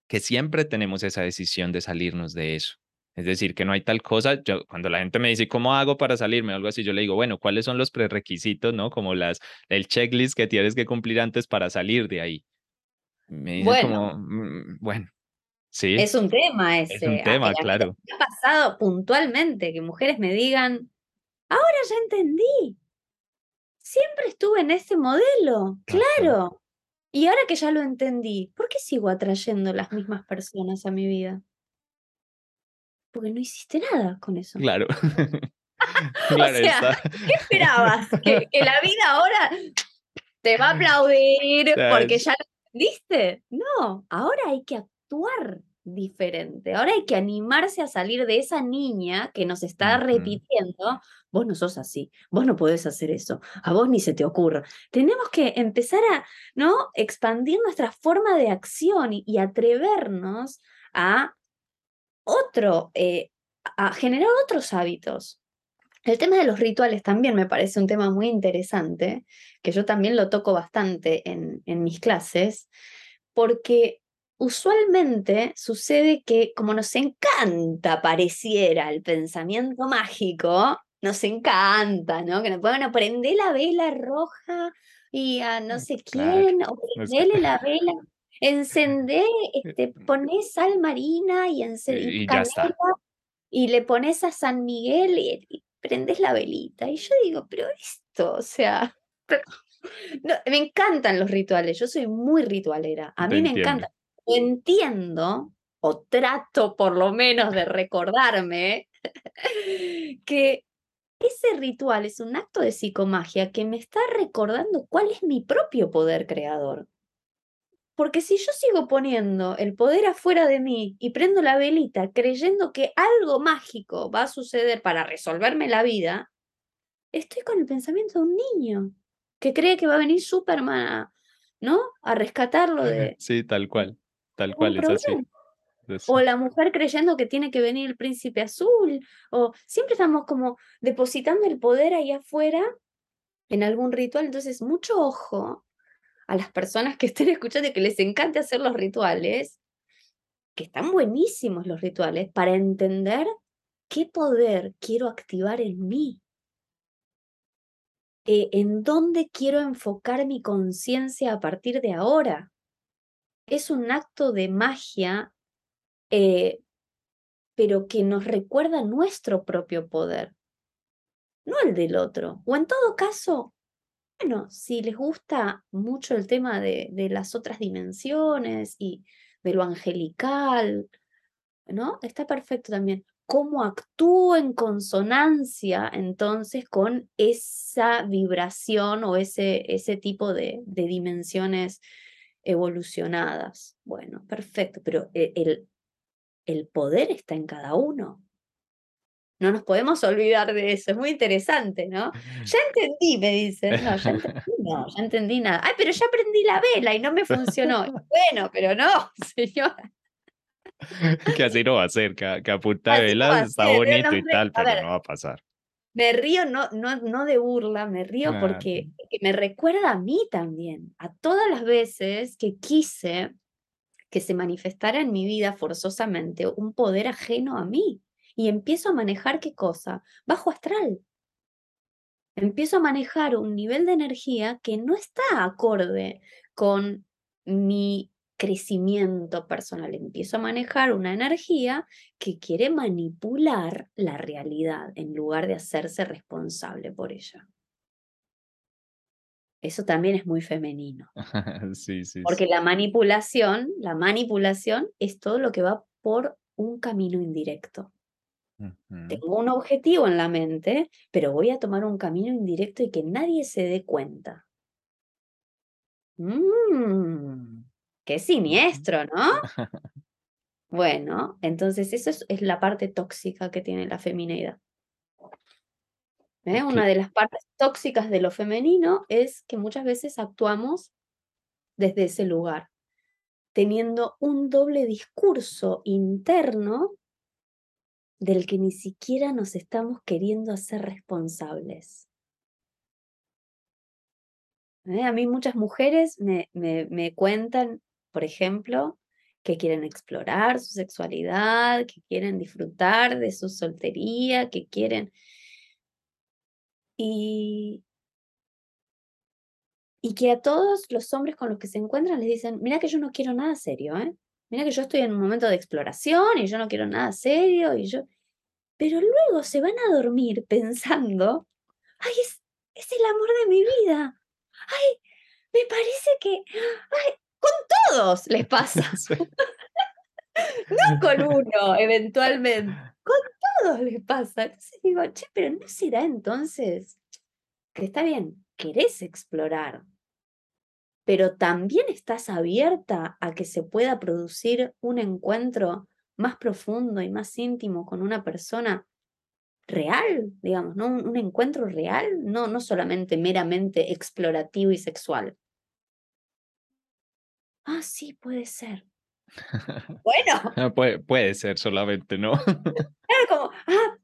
que siempre tenemos esa decisión de salirnos de eso. Es decir, que no hay tal cosa. Yo, cuando la gente me dice, ¿cómo hago para salirme? O algo así, yo le digo, bueno, ¿cuáles son los prerequisitos, no? Como las, el checklist que tienes que cumplir antes para salir de ahí. Me dice bueno. como, mm, es un tema ese. Es un tema, claro. Ha pasado puntualmente que mujeres me digan, ahora ya entendí. Siempre estuve en ese modelo, claro. Y ahora que ya lo entendí, ¿por qué sigo atrayendo las mismas personas a mi vida? Porque no hiciste nada con eso. Claro. o sea, ¿qué esperabas? ¿Que, ¿Que, la vida ahora te va a aplaudir porque ya lo entendiste? No, ahora hay que actuar diferente. Ahora hay que animarse a salir de esa niña que nos está repitiendo, vos no sos así, vos no podés hacer eso, a vos ni se te ocurra. Tenemos que empezar a, ¿no? Expandir nuestra forma de acción y, atrevernos a otro, eh, a generar otros hábitos. El tema de los rituales también me parece un tema muy interesante, que yo también lo toco bastante en, en mis clases, porque usualmente sucede que como nos encanta pareciera el pensamiento mágico, nos encanta, ¿no? Que nos puedan prender la vela roja y a no mm, sé quién, o prenderle la vela, encender, este, pones sal marina y, y, y le pones a San Miguel y, prendes la velita. Y yo digo, pero esto, o sea, me encantan los rituales, yo soy muy ritualera, a mí me encanta entiendo, o trato por lo menos de recordarme, que ese ritual es un acto de psicomagia que me está recordando cuál es mi propio poder creador. Porque si yo sigo poniendo el poder afuera de mí y prendo la velita creyendo que algo mágico va a suceder para resolverme la vida, estoy con el pensamiento de un niño que cree que va a venir Superman, ¿no? A rescatarlo de... Sí, tal cual. Tal cual, es así. O la mujer creyendo que tiene que venir el príncipe azul, o siempre estamos como depositando el poder ahí afuera en algún ritual. Entonces, mucho ojo a las personas que estén escuchando y que les encante hacer los rituales, que están buenísimos los rituales, para entender qué poder quiero activar en mí. eh, en dónde quiero enfocar mi conciencia a partir de ahora. Es un acto de magia, eh, pero que nos recuerda nuestro propio poder, no el del otro. O en todo caso, bueno, si les gusta mucho el tema de, de las otras dimensiones y de lo angelical, ¿no? Está perfecto también cómo actúo en consonancia entonces con esa vibración o ese, ese tipo de, dimensiones evolucionadas. Bueno, perfecto, pero e, el, el poder está en cada uno. No nos podemos olvidar de eso, es muy interesante, ¿no? Ya entendí, me dice. No, ya entendí, no, ya entendí nada. Ay, pero ya aprendí la vela y no me funcionó. Bueno, pero no, señora. que así no va a ser, que, que a punta de velas está bonito y tal, pero no va a pasar. Me río, no, no, no de burla, me río porque, me recuerda a mí también, a todas las veces que quise que se manifestara en mi vida forzosamente un poder ajeno a mí. Y empiezo a manejar qué cosa? Bajo astral. Empiezo a manejar un nivel de energía que no está acorde con mi crecimiento personal, empiezo a manejar una energía que quiere manipular la realidad en lugar de hacerse responsable por ella. Eso también es muy femenino. sí, sí. Porque la manipulación, la manipulación es todo lo que va por un camino indirecto. Tengo un objetivo en la mente, pero voy a tomar un camino indirecto y que nadie se dé cuenta. Mm. Qué siniestro, ¿no? Bueno, entonces eso es, la parte tóxica que tiene la feminidad. ¿eh? Una de las partes tóxicas de lo femenino es que muchas veces actuamos desde ese lugar, teniendo un doble discurso interno del que ni siquiera nos estamos queriendo hacer responsables. ¿Eh? A mí muchas mujeres me, me cuentan por ejemplo, que quieren explorar su sexualidad, que quieren disfrutar de su soltería, que quieren... Y, y que a todos los hombres con los que se encuentran les dicen, mira que yo no quiero nada serio, ¿eh? Mira que yo estoy en un momento de exploración y yo no quiero nada serio y yo... Pero luego se van a dormir pensando, ay, es, es el amor de mi vida. Ay, me parece que, ay, con todos les pasa. no con uno, eventualmente. Con todos les pasa. Entonces digo, che, pero ¿no será entonces que está bien, querés explorar, pero también estás abierta a que se pueda producir un encuentro más profundo y más íntimo con una persona real, digamos, ¿no? Un, un encuentro real, no, no solamente meramente explorativo y sexual ah, sí, puede ser. Bueno. Ah, puede, ser solamente, ¿no? Claro, como, ah,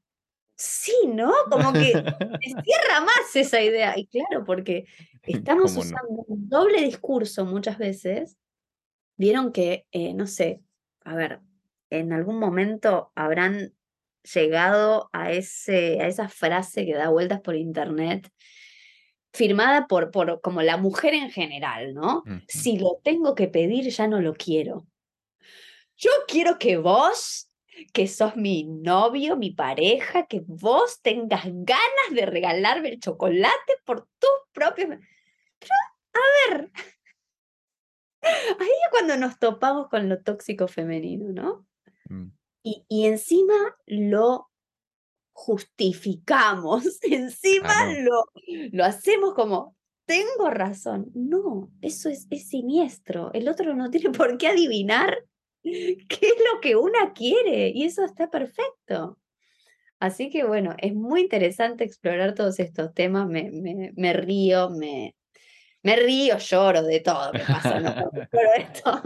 sí, ¿no? Como que cierra más esa idea. Y claro, porque estamos usando un doble discurso muchas veces. Vieron que, eh, no sé, a ver, en algún momento habrán llegado a, ese, a esa frase que da vueltas por internet firmada por, por como la mujer en general, ¿no? Si lo tengo que pedir, ya no lo quiero. Yo quiero que vos, que sos mi novio, mi pareja, que vos tengas ganas de regalarme el chocolate por tus propios... Pero, a ver, ahí es cuando nos topamos con lo tóxico femenino, ¿no? Mm. Y, y encima lo justificamos, encima lo, lo hacemos como, tengo razón. No, eso es, es siniestro. El otro no tiene por qué adivinar qué es lo que una quiere y eso está perfecto. Así que bueno, es muy interesante explorar todos estos temas. Me, me, me río, me, me río, lloro de todo. Me pasa, ¿no? esto.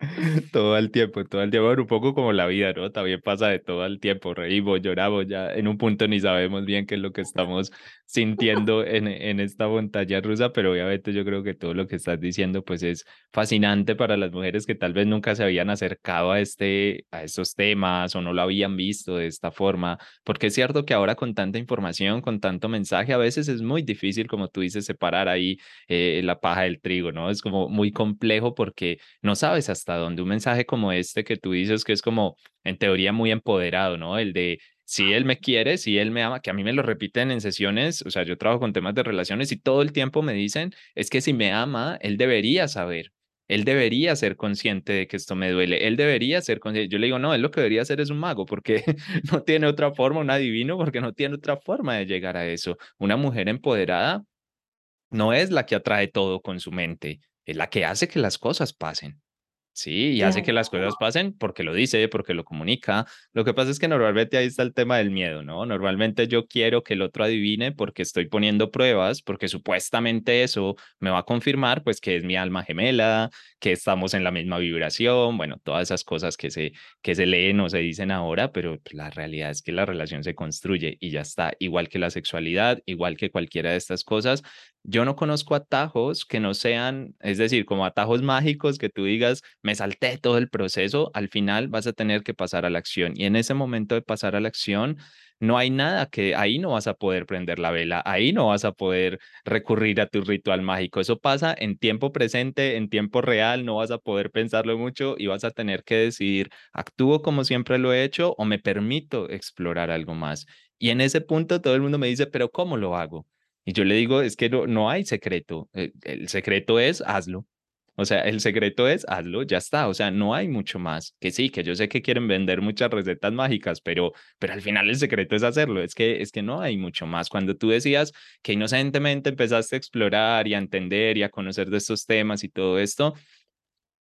Todo el tiempo, todo el tiempo, un poco como la vida, ¿no? También pasa de todo el tiempo, reímos, lloramos, ya en un punto ni sabemos bien qué es lo que estamos sintiendo en, en esta montaña rusa, pero obviamente yo creo que todo lo que estás diciendo pues es fascinante para las mujeres que tal vez nunca se habían acercado a, este, a estos temas o no lo habían visto de esta forma, porque es cierto que ahora con tanta información, con tanto mensaje, a veces es muy difícil, como tú dices, separar ahí eh, la paja del trigo, ¿no? Es como muy complejo porque no sabes hasta donde un mensaje como este que tú dices que es como en teoría muy empoderado, ¿no? El de si él me quiere, si él me ama, que a mí me lo repiten en sesiones, o sea, yo trabajo con temas de relaciones y todo el tiempo me dicen, es que si me ama, él debería saber. Él debería ser consciente de que esto me duele. Él debería ser consciente. Yo le digo, no, él lo que debería hacer es un mago, porque no tiene otra forma, un adivino, porque no tiene otra forma de llegar a eso. Una mujer empoderada no es la que atrae todo con su mente, es la que hace que las cosas pasen. Sí, y hace que las cosas pasen porque lo dice, porque lo comunica. Lo que pasa es que normalmente ahí está el tema del miedo, ¿no? Normalmente yo quiero que el otro adivine porque estoy poniendo pruebas, porque supuestamente eso me va a confirmar, pues, que es mi alma gemela, que estamos en la misma vibración, bueno, todas esas cosas que se, que se leen o se dicen ahora, pero la realidad es que la relación se construye y ya está, igual que la sexualidad, igual que cualquiera de estas cosas. Yo no conozco atajos que no sean, es decir, como atajos mágicos que tú digas, me salté todo el proceso, al final vas a tener que pasar a la acción. Y en ese momento de pasar a la acción, no hay nada que ahí no vas a poder prender la vela, ahí no vas a poder recurrir a tu ritual mágico. Eso pasa en tiempo presente, en tiempo real, no vas a poder pensarlo mucho y vas a tener que decidir, ¿actúo como siempre lo he hecho o me permito explorar algo más? Y en ese punto todo el mundo me dice, pero ¿cómo lo hago? Y yo le digo, es que no, no hay secreto. El, el secreto es hazlo. O sea, el secreto es hazlo, ya está. O sea, no hay mucho más. Que sí, que yo sé que quieren vender muchas recetas mágicas, pero, pero al final el secreto es hacerlo. Es que, es que no hay mucho más. Cuando tú decías que inocentemente empezaste a explorar y a entender y a conocer de estos temas y todo esto,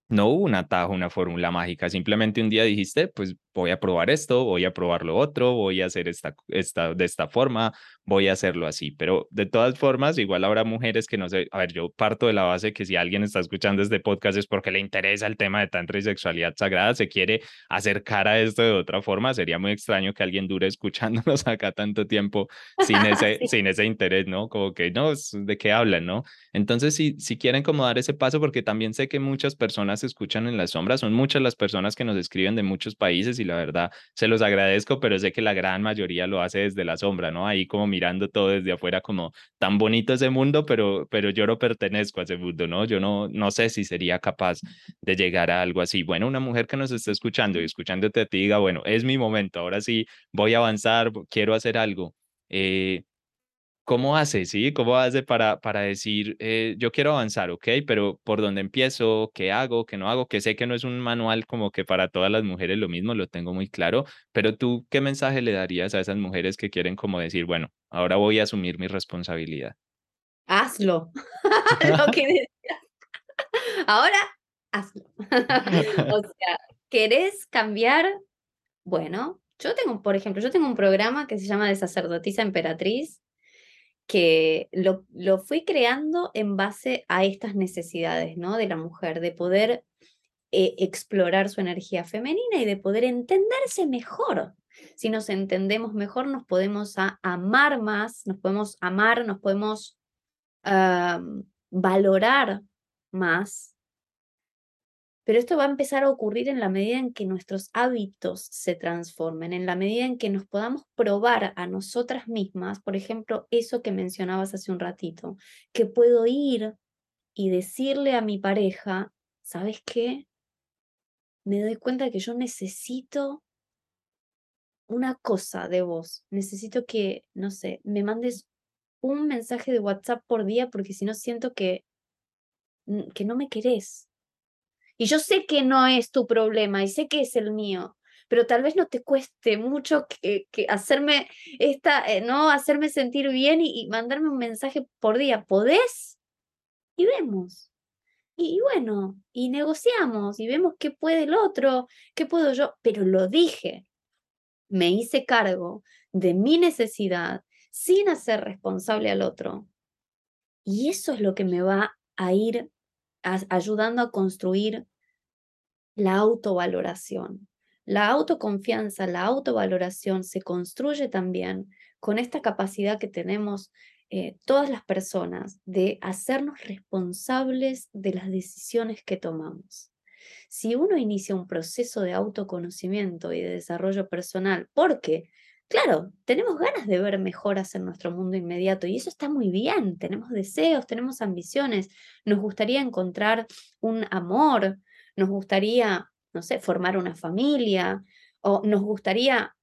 no hubo un atajo, una fórmula mágica, simplemente un día dijiste, pues voy a probar esto, voy a probar lo otro, voy a hacer esta, esta, de esta forma, voy a hacerlo así. Pero de todas formas, igual habrá mujeres que no sé, a ver, yo parto de la base que si alguien está escuchando este podcast es porque le interesa el tema de tantra y sexualidad sagrada, se quiere acercar a esto de otra forma, sería muy extraño que alguien dure escuchándonos acá tanto tiempo sin ese, sin ese interés, ¿no? Como que, no, ¿de qué hablan, no? Entonces, si, si quieren como dar ese paso, porque también sé que muchas personas se escuchan en la sombra, son muchas las personas que nos escriben de muchos países y la verdad se los agradezco, pero sé que la gran mayoría lo hace desde la sombra, ¿no? Ahí como mirando todo desde afuera como tan bonito ese mundo, pero, pero yo no pertenezco a ese mundo, ¿no? Yo no, no sé si sería capaz de llegar a algo así. Bueno, una mujer que nos esté escuchando y escuchándote a ti diga, bueno, es mi momento, ahora sí voy a avanzar, quiero hacer algo. Eh, ¿Cómo hace, sí? ¿Cómo hace para, para decir, eh, yo quiero avanzar, ok, pero por dónde empiezo, qué hago, qué no hago? Que sé que no es un manual como que para todas las mujeres lo mismo, lo tengo muy claro, pero tú, ¿qué mensaje le darías a esas mujeres que quieren como decir, bueno, ahora voy a asumir mi responsabilidad? Hazlo. lo que Ahora, hazlo. o sea, ¿querés cambiar? Bueno, yo tengo, por ejemplo, yo tengo un programa que se llama de sacerdotisa emperatriz, que lo, lo fui creando en base a estas necesidades, ¿no? De la mujer, de poder eh, explorar su energía femenina y de poder entenderse mejor. Si nos entendemos mejor, nos podemos amar más, nos podemos amar, nos podemos valorar más pero esto va a empezar a ocurrir en la medida en que nuestros hábitos se transformen, en la medida en que nos podamos probar a nosotras mismas, por ejemplo, eso que mencionabas hace un ratito, que puedo ir y decirle a mi pareja, ¿sabes qué? Me doy cuenta que yo necesito una cosa de vos, necesito que, no sé, me mandes un mensaje de WhatsApp por día porque si no siento que, que no me querés, y yo sé que no es tu problema y sé que es el mío, pero tal vez no te cueste mucho que, hacerme esta, eh, no hacerme sentir bien y, mandarme un mensaje por día. ¿Podés? Y vemos. Y, y, bueno, y negociamos y vemos qué puede el otro, qué puedo yo, pero lo dije. Me hice cargo de mi necesidad sin hacer responsable al otro. Y eso es lo que me va a ir ayudando a construir la autovaloración. La autoconfianza, la autovaloración se construye también con esta capacidad que tenemos eh, todas las personas de hacernos responsables de las decisiones que tomamos. Si uno inicia un proceso de autoconocimiento y de desarrollo personal, porque, claro, tenemos ganas de ver mejoras en nuestro mundo inmediato y eso está muy bien, tenemos deseos, tenemos ambiciones, nos gustaría encontrar un amor, nos gustaría no sé, formar una familia, o nos gustaría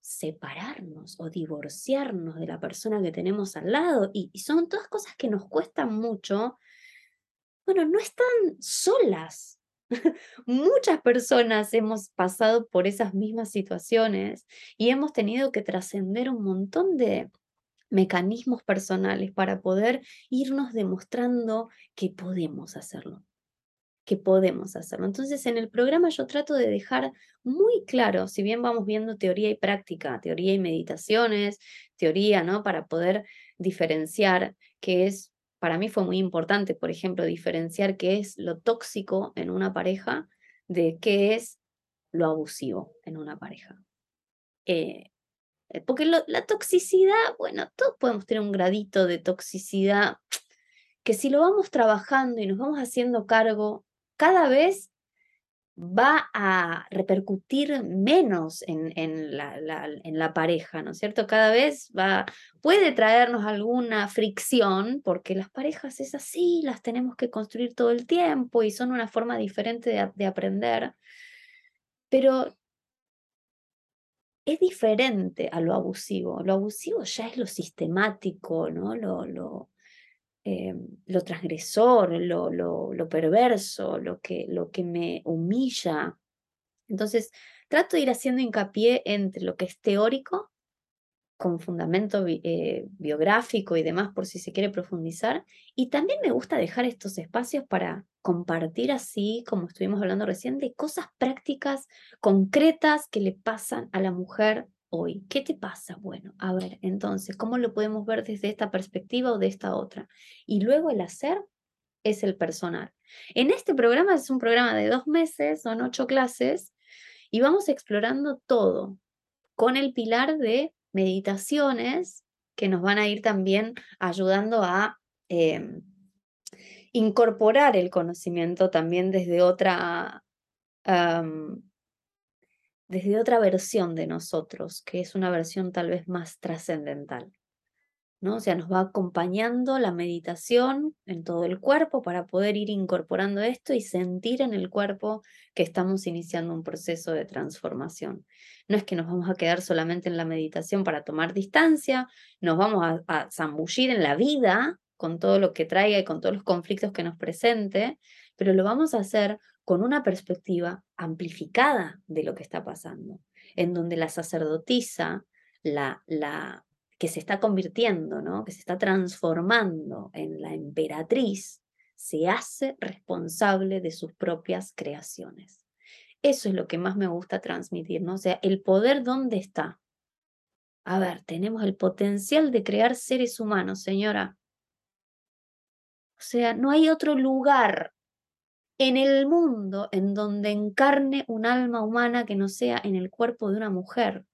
separarnos o divorciarnos de la persona que tenemos al lado, y, son todas cosas que nos cuestan mucho, bueno, no están solas. Muchas personas hemos pasado por esas mismas situaciones y hemos tenido que trascender un montón de mecanismos personales para poder irnos demostrando que podemos hacerlo que podemos hacerlo. Entonces, en el programa yo trato de dejar muy claro, si bien vamos viendo teoría y práctica, teoría y meditaciones, teoría, ¿no? Para poder diferenciar qué es, para mí fue muy importante, por ejemplo, diferenciar qué es lo tóxico en una pareja de qué es lo abusivo en una pareja. Eh, eh, porque la toxicidad, bueno, todos podemos tener un gradito de toxicidad que si lo vamos trabajando y nos vamos haciendo cargo, cada vez va a repercutir menos en, en, la, en, la, pareja, ¿no es cierto? Cada vez va, puede traernos alguna fricción, porque las parejas es así, las tenemos que construir todo el tiempo y son una forma diferente de, de aprender, pero es diferente a lo abusivo. Lo abusivo ya es lo sistemático, ¿no? Lo, lo, eh, lo transgresor, lo, lo, perverso, lo que, lo que me humilla. Entonces, trato de ir haciendo hincapié entre lo que es teórico, con fundamento eh, biográfico y demás, por si se quiere profundizar. Y también me gusta dejar estos espacios para compartir así, como estuvimos hablando recién, de cosas prácticas, concretas que le pasan a la mujer hoy? ¿Qué te pasa? Bueno, a ver, entonces, ¿cómo lo podemos ver desde esta perspectiva o de esta otra? Y luego el hacer es el personal. En este programa es un programa de dos meses, son ocho clases, y vamos explorando todo con el pilar de meditaciones que nos van a ir también ayudando a em, incorporar el conocimiento también desde otra desde otra versión de nosotros, que es una versión tal vez más trascendental. ¿no? O sea, nos va acompañando la meditación en todo el cuerpo para poder ir incorporando esto y sentir en el cuerpo que estamos iniciando un proceso de transformación. No es que nos vamos a quedar solamente en la meditación para tomar distancia, nos vamos a, a zambullir en la vida con todo lo que traiga y con todos los conflictos que nos presente, pero lo vamos a hacer con una perspectiva amplificada de lo que está pasando, en donde la sacerdotisa, la, la que se está convirtiendo, ¿no? que se está transformando en la emperatriz, se hace responsable de sus propias creaciones. Eso es lo que más me gusta transmitir, ¿no? O sea, el poder dónde está. A ver, tenemos el potencial de crear seres humanos, señora. O sea, no hay otro lugar en el mundo en donde encarne un alma humana que no sea en el cuerpo de una mujer.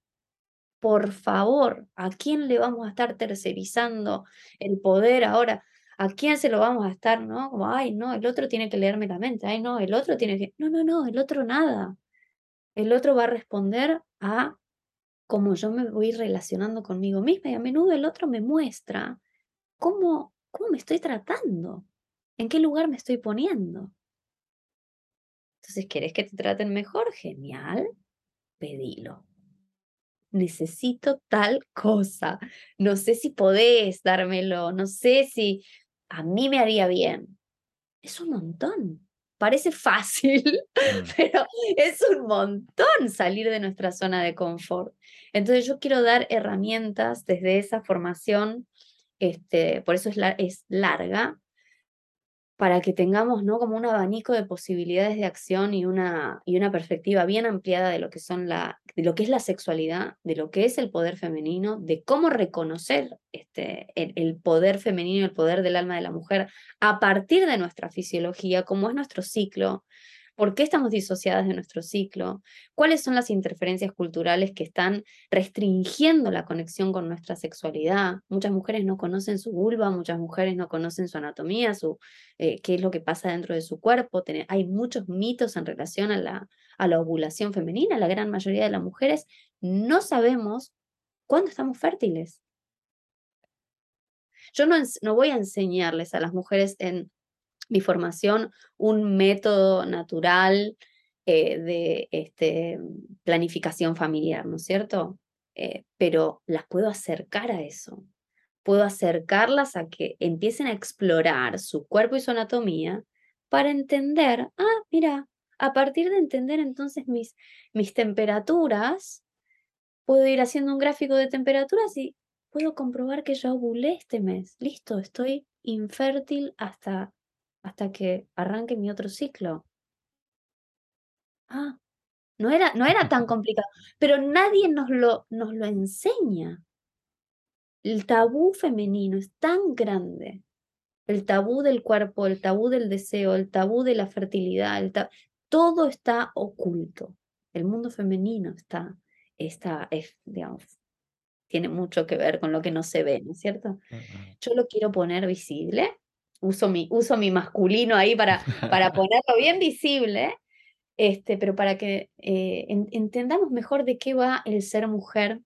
Por favor, ¿a quién le vamos a estar tercerizando el poder ahora? ¿A quién se lo vamos a estar, no? Como, ay, no, el otro tiene que leerme la mente, ay, no, el otro tiene que... No, no, no, el otro nada. El otro va a responder a cómo yo me voy relacionando conmigo misma y a menudo el otro me muestra cómo, cómo me estoy tratando, en qué lugar me estoy poniendo. Entonces, ¿quieres que te traten mejor? Genial, pedilo. Necesito tal cosa. No sé si podés dármelo, no sé si a mí me haría bien. Es un montón. Parece fácil, mm. pero es un montón salir de nuestra zona de confort. Entonces yo quiero dar herramientas desde esa formación, este, por eso es, es larga, para que tengamos ¿no? como un abanico de posibilidades de acción y una, y una perspectiva bien ampliada de lo, que son la, de lo que es la sexualidad, de lo que es el poder femenino, de cómo reconocer este, el, el poder femenino, el poder del alma de la mujer a partir de nuestra fisiología, cómo es nuestro ciclo, ¿Por qué estamos disociadas de nuestro ciclo? ¿Cuáles son las interferencias culturales que están restringiendo la conexión con nuestra sexualidad? Muchas mujeres no conocen su vulva, muchas mujeres no conocen su anatomía, su, eh, qué es lo que pasa dentro de su cuerpo. hay muchos mitos en relación a la, a la ovulación femenina. La gran mayoría de las mujeres no sabemos cuándo estamos fértiles. Yo no, no voy a enseñarles a las mujeres en mi formación un método natural eh, de este, planificación familiar, ¿no es cierto? Eh, pero las puedo acercar a eso. Puedo acercarlas a que empiecen a explorar su cuerpo y su anatomía para entender, ah, mira, a partir de entender entonces mis, mis temperaturas, puedo ir haciendo un gráfico de temperaturas y puedo comprobar que ya ovulé este mes. Listo, estoy infértil hasta hasta que arranque mi otro ciclo. Ah, no era, no era tan complicado, pero nadie nos lo, nos lo enseña. El tabú femenino es tan grande. El tabú del cuerpo, el tabú del deseo, el tabú de la fertilidad, todo está oculto. El mundo femenino está, está es, digamos, tiene mucho que ver con lo que no se ve, ¿no es cierto? Yo lo quiero poner visible uso mi, uso mi masculino ahí para, para ponerlo bien visible, este, pero para que eh, entendamos mejor de qué va el ser mujer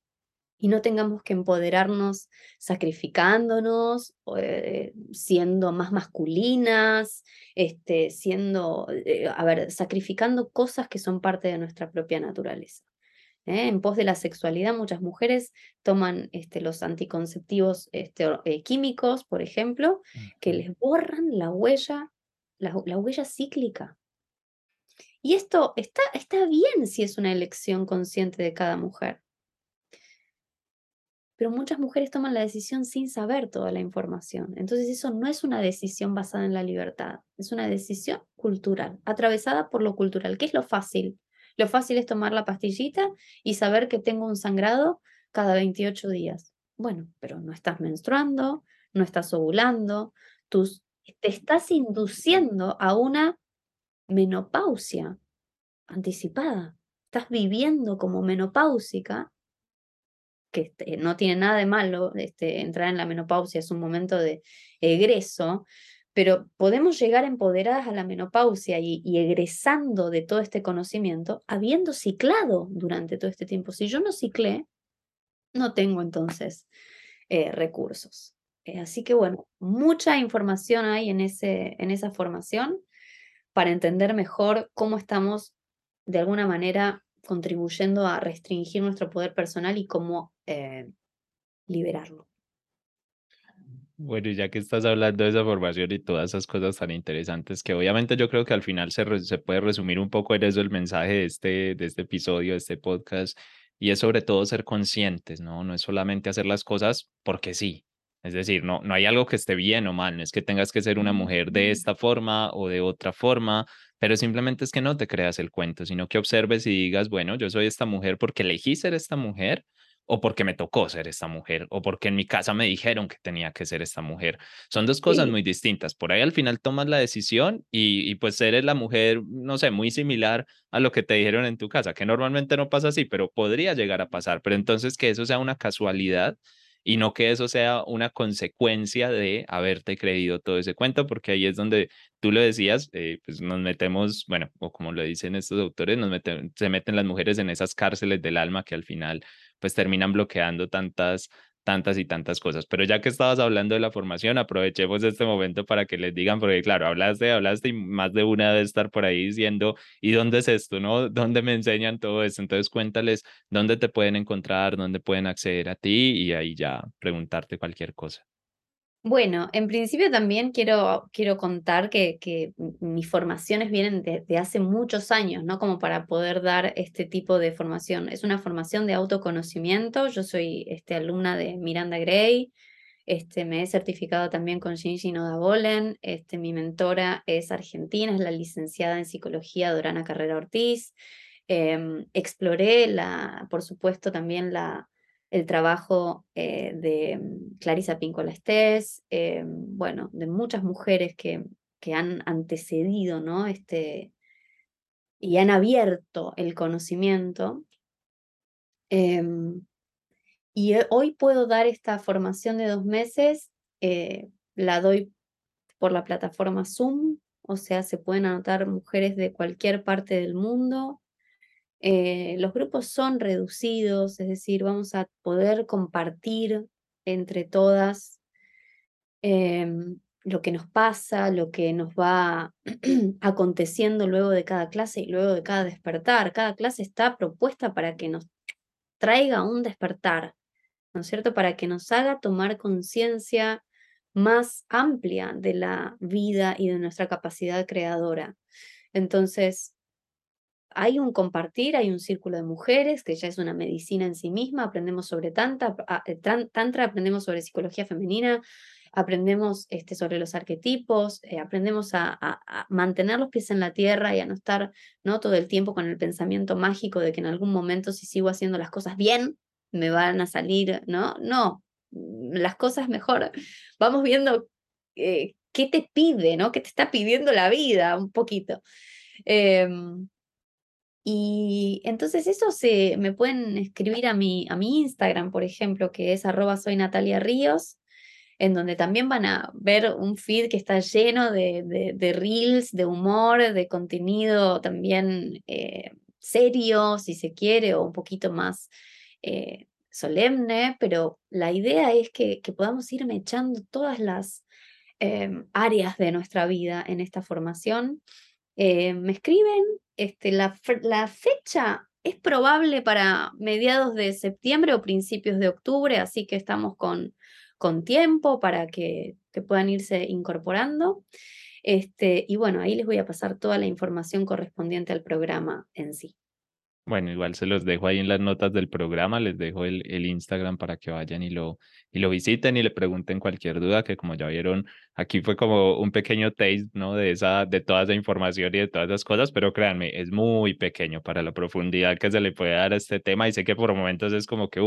y no tengamos que empoderarnos sacrificándonos, eh, siendo más masculinas, este, siendo, eh, a ver, sacrificando cosas que son parte de nuestra propia naturaleza. ¿Eh? En pos de la sexualidad, muchas mujeres toman este, los anticonceptivos este, eh, químicos, por ejemplo, que les borran la huella, la, huella cíclica. Y esto está, está bien si es una elección consciente de cada mujer. Pero muchas mujeres toman la decisión sin saber toda la información. Entonces eso no es una decisión basada en la libertad, es una decisión cultural, atravesada por lo cultural. ¿Qué es lo fácil? Lo fácil es tomar la pastillita y saber que tengo un sangrado cada 28 días. Bueno, pero no estás menstruando, no estás ovulando, te estás induciendo a una menopausia anticipada. Estás viviendo como menopáusica, que este, no tiene nada de malo este, entrar en la menopausia, es un momento de egreso, pero podemos llegar empoderadas a la menopausia y, egresando de todo este conocimiento, habiendo ciclado durante todo este tiempo. Si yo no ciclé, no tengo entonces eh, recursos. Eh, así que bueno, mucha información hay en, ese, en esa formación para entender mejor cómo estamos de alguna manera contribuyendo a restringir nuestro poder personal y cómo eh, liberarlo. Bueno, y ya que estás hablando de esa formación y todas esas cosas tan interesantes, que obviamente yo creo que al final se, se puede resumir un poco en eso el mensaje de este, de este episodio, de este podcast, y es sobre todo ser conscientes, ¿no? No es solamente hacer las cosas porque sí. Es decir, no, no hay algo que esté bien o mal, no es que tengas que ser una mujer de esta forma o de otra forma, pero simplemente es que no te creas el cuento, sino que observes y digas, bueno, yo soy esta mujer porque elegí ser esta mujer o porque me tocó ser esta mujer, o porque en mi casa me dijeron que tenía que ser esta mujer. Son dos cosas muy distintas. Por ahí al final tomas la decisión y, y, pues eres la mujer, no sé, muy similar a lo que te dijeron en tu casa, que normalmente no pasa así, pero podría llegar a pasar. Pero entonces que eso sea una casualidad y no que eso sea una consecuencia de haberte creído todo ese cuento, porque ahí es donde tú lo decías, eh, pues nos metemos, bueno, o como lo dicen estos autores, nos meten, se meten las mujeres en esas cárceles del alma que al final pues terminan bloqueando tantas, tantas y tantas cosas. Pero ya que estabas hablando de la formación, aprovechemos este momento para que les digan, porque claro, hablaste, hablaste y más de una de estar por ahí diciendo, ¿y dónde es esto? ¿No? ¿Dónde me enseñan todo esto? Entonces cuéntales dónde te pueden encontrar, dónde pueden acceder a ti y ahí ya preguntarte cualquier cosa. Bueno, en principio también quiero, quiero contar que, mis formaciones vienen de, hace muchos años, ¿no? Como para poder dar este tipo de formación. Es una formación de autoconocimiento. Yo soy este, alumna de Miranda Gray. Este, me he certificado también con Shinji Noda Bolen. Este, mi mentora es argentina, es la licenciada en psicología Dorana Carrera Ortiz. Em, exploré, la, por supuesto, también la, el trabajo eh, de mm, Clarisa Pincola Estés, eh, bueno, de muchas mujeres que, que han antecedido ¿no? este, y han abierto el conocimiento. Em, y hoy puedo dar esta formación de dos meses, eh, la doy por la plataforma Zoom, o sea, se pueden anotar mujeres de cualquier parte del mundo. Eh, los grupos son reducidos, es decir, vamos a poder compartir entre todas em, lo que nos pasa, lo que nos va aconteciendo luego de cada clase y luego de cada despertar. Cada clase está propuesta para que nos traiga un despertar, ¿no es cierto? Para que nos haga tomar conciencia más amplia de la vida y de nuestra capacidad creadora. Entonces, hay un compartir, hay un círculo de mujeres, que ya es una medicina en sí misma, aprendemos sobre tantra, eh, tantra aprendemos sobre psicología femenina, aprendemos este, sobre los arquetipos, eh, aprendemos a, a, mantener los pies en la tierra y a no estar ¿no? todo el tiempo con el pensamiento mágico de que en algún momento si sigo haciendo las cosas bien, me van a salir, ¿no? No, mm, las cosas mejor. Vamos viendo eh, qué te pide, ¿no? ¿Qué te está pidiendo la vida un poquito? Em, y entonces eso se, me pueden escribir a mi, a mi Instagram, por ejemplo, que es arroba soy en donde también van a ver un feed que está lleno de, de, reels, de humor, de contenido también eh, serio, si se quiere, o un poquito más eh, solemne, pero la idea es que, que podamos ir echando todas las em, áreas de nuestra vida en esta formación. Eh, me escriben, este, la, la fecha es probable para mediados de septiembre o principios de octubre, así que estamos con, con tiempo para que, puedan irse incorporando. Este, y bueno, ahí les voy a pasar toda la información correspondiente al programa en sí. Bueno, igual se los dejo ahí en las notas del programa, les dejo el, el, Instagram para que vayan y lo, y lo visiten y le pregunten cualquier duda, que como ya vieron, aquí fue como un pequeño taste, ¿no? De, esa, de toda esa información y de todas esas cosas, pero créanme, es muy pequeño para la profundidad que se le puede dar a este tema y sé que por momentos es como que,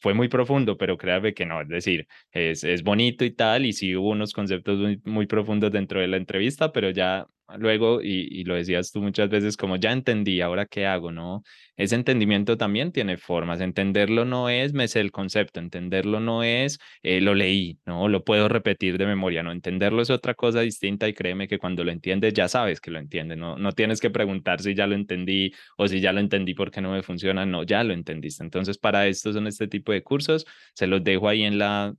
fue muy profundo, pero créanme que no, es decir, es, es bonito y tal, y sí hubo unos conceptos muy, muy profundos dentro de la entrevista, pero ya luego, y, lo decías tú muchas veces, como ya entendí, ahora qué hago, ¿no? Ese entendimiento también tiene formas. Entenderlo no es, me sé el concepto, entenderlo no es, eh, lo leí, ¿no? Lo puedo repetir de memoria, ¿no? Entenderlo es otra cosa distinta y créeme que cuando lo entiendes ya sabes que lo entiendes, ¿no? No tienes que preguntar si ya lo entendí o si ya lo entendí porque no me funciona, no, ya lo entendiste. Entonces, para esto son este tipo de cursos, se los dejo ahí en la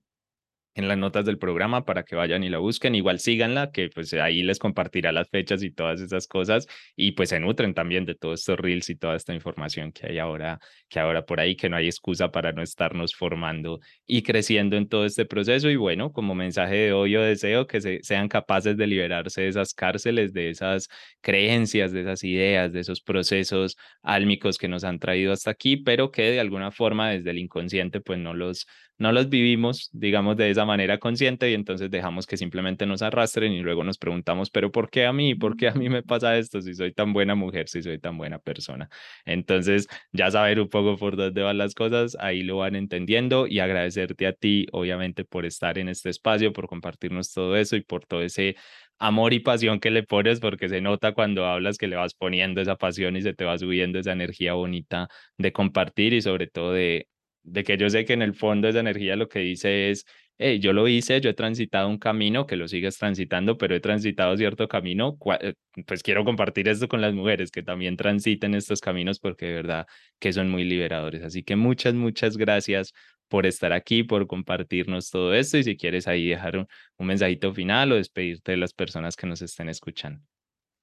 en las notas del programa para que vayan y la busquen. Igual síganla, que pues ahí les compartirá las fechas y todas esas cosas y pues se nutren también de todos estos reels y toda esta información que hay ahora, que ahora por ahí, que no hay excusa para no estarnos formando y creciendo en todo este proceso. Y bueno, como mensaje de hoy yo deseo que se, sean capaces de liberarse de esas cárceles, de esas creencias, de esas ideas, de esos procesos álmicos que nos han traído hasta aquí, pero que de alguna forma desde el inconsciente pues no los no los vivimos, digamos, de esa manera consciente y entonces dejamos que simplemente nos arrastren y luego nos preguntamos, pero ¿por qué a mí? ¿Por qué a mí me pasa esto si soy tan buena mujer, si soy tan buena persona? Entonces, ya saber un poco por dónde van las cosas, ahí lo van entendiendo y agradecerte a ti, obviamente, por estar en este espacio, por compartirnos todo eso y por todo ese amor y pasión que le pones, porque se nota cuando hablas que le vas poniendo esa pasión y se te va subiendo esa energía bonita de compartir y sobre todo de de que yo sé que en el fondo esa energía lo que dice es, yo lo hice, yo he transitado un camino, que lo sigues transitando, pero he transitado cierto camino, eh, pues quiero compartir esto con las mujeres que también transiten estos caminos porque de verdad que son muy liberadores. Así que muchas, muchas gracias por estar aquí, por compartirnos todo esto y si quieres ahí dejar un, un mensajito final o despedirte de las personas que nos estén escuchando.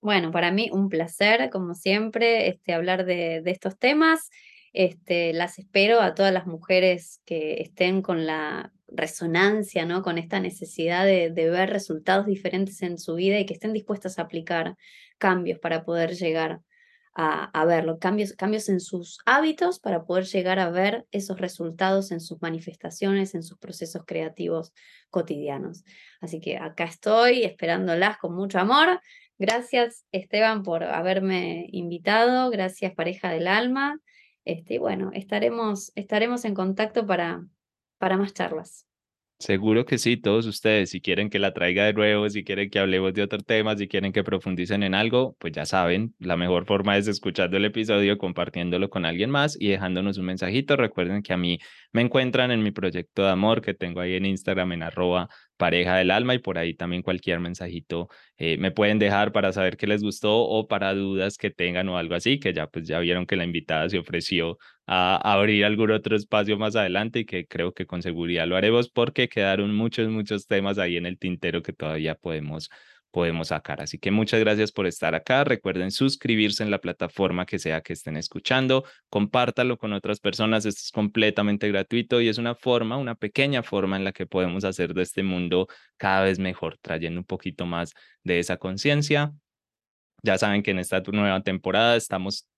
Bueno, para mí un placer, como siempre, este, hablar de estos temas. Este, las espero a todas las mujeres que estén con la resonancia, ¿no? con esta necesidad de, ver resultados diferentes en su vida y que estén dispuestas a aplicar cambios para poder llegar a, verlo, cambios, cambios en sus hábitos para poder llegar a ver esos resultados en sus manifestaciones, en sus procesos creativos cotidianos. Así que acá estoy esperándolas con mucho amor. Gracias Esteban por haberme invitado, gracias pareja del alma. Este, y bueno, estaremos, estaremos en contacto para, para más charlas. Seguro que sí, todos ustedes, si quieren que la traiga de nuevo, si quieren que hablemos de otro tema, si quieren que profundicen en algo, pues ya saben, la mejor forma es escuchando el episodio, compartiéndolo con alguien más y dejándonos un mensajito. Recuerden que a mí me encuentran en mi proyecto de amor que tengo ahí en Instagram en arroba pareja del alma y por ahí también cualquier mensajito eh, me pueden dejar para saber qué les gustó o para dudas que tengan o algo así, que ya pues ya vieron que la invitada se ofreció a, abrir algún otro espacio más adelante y que creo que con seguridad lo haremos porque quedaron muchos, muchos temas ahí en el tintero que todavía podemos podemos sacar. Así que muchas gracias por estar acá. Recuerden suscribirse en la plataforma que sea que estén escuchando. Compártalo con otras personas. Esto es completamente gratuito y es una forma, una pequeña forma en la que podemos hacer de este mundo cada vez mejor, trayendo un poquito más de esa conciencia. Ya saben que en esta nueva temporada estamos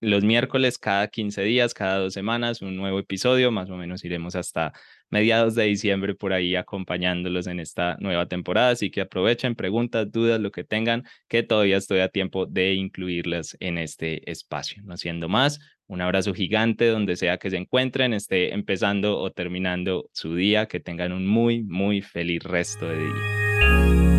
los miércoles cada 15 días, cada dos semanas, un nuevo episodio, más o menos iremos hasta mediados de diciembre por ahí acompañándolos en esta nueva temporada, así que aprovechen preguntas, dudas, lo que tengan, que todavía estoy a tiempo de incluirlas en este espacio. No siendo más, un abrazo gigante donde sea que se encuentren, esté empezando o terminando su día, que tengan un muy, muy feliz resto de día.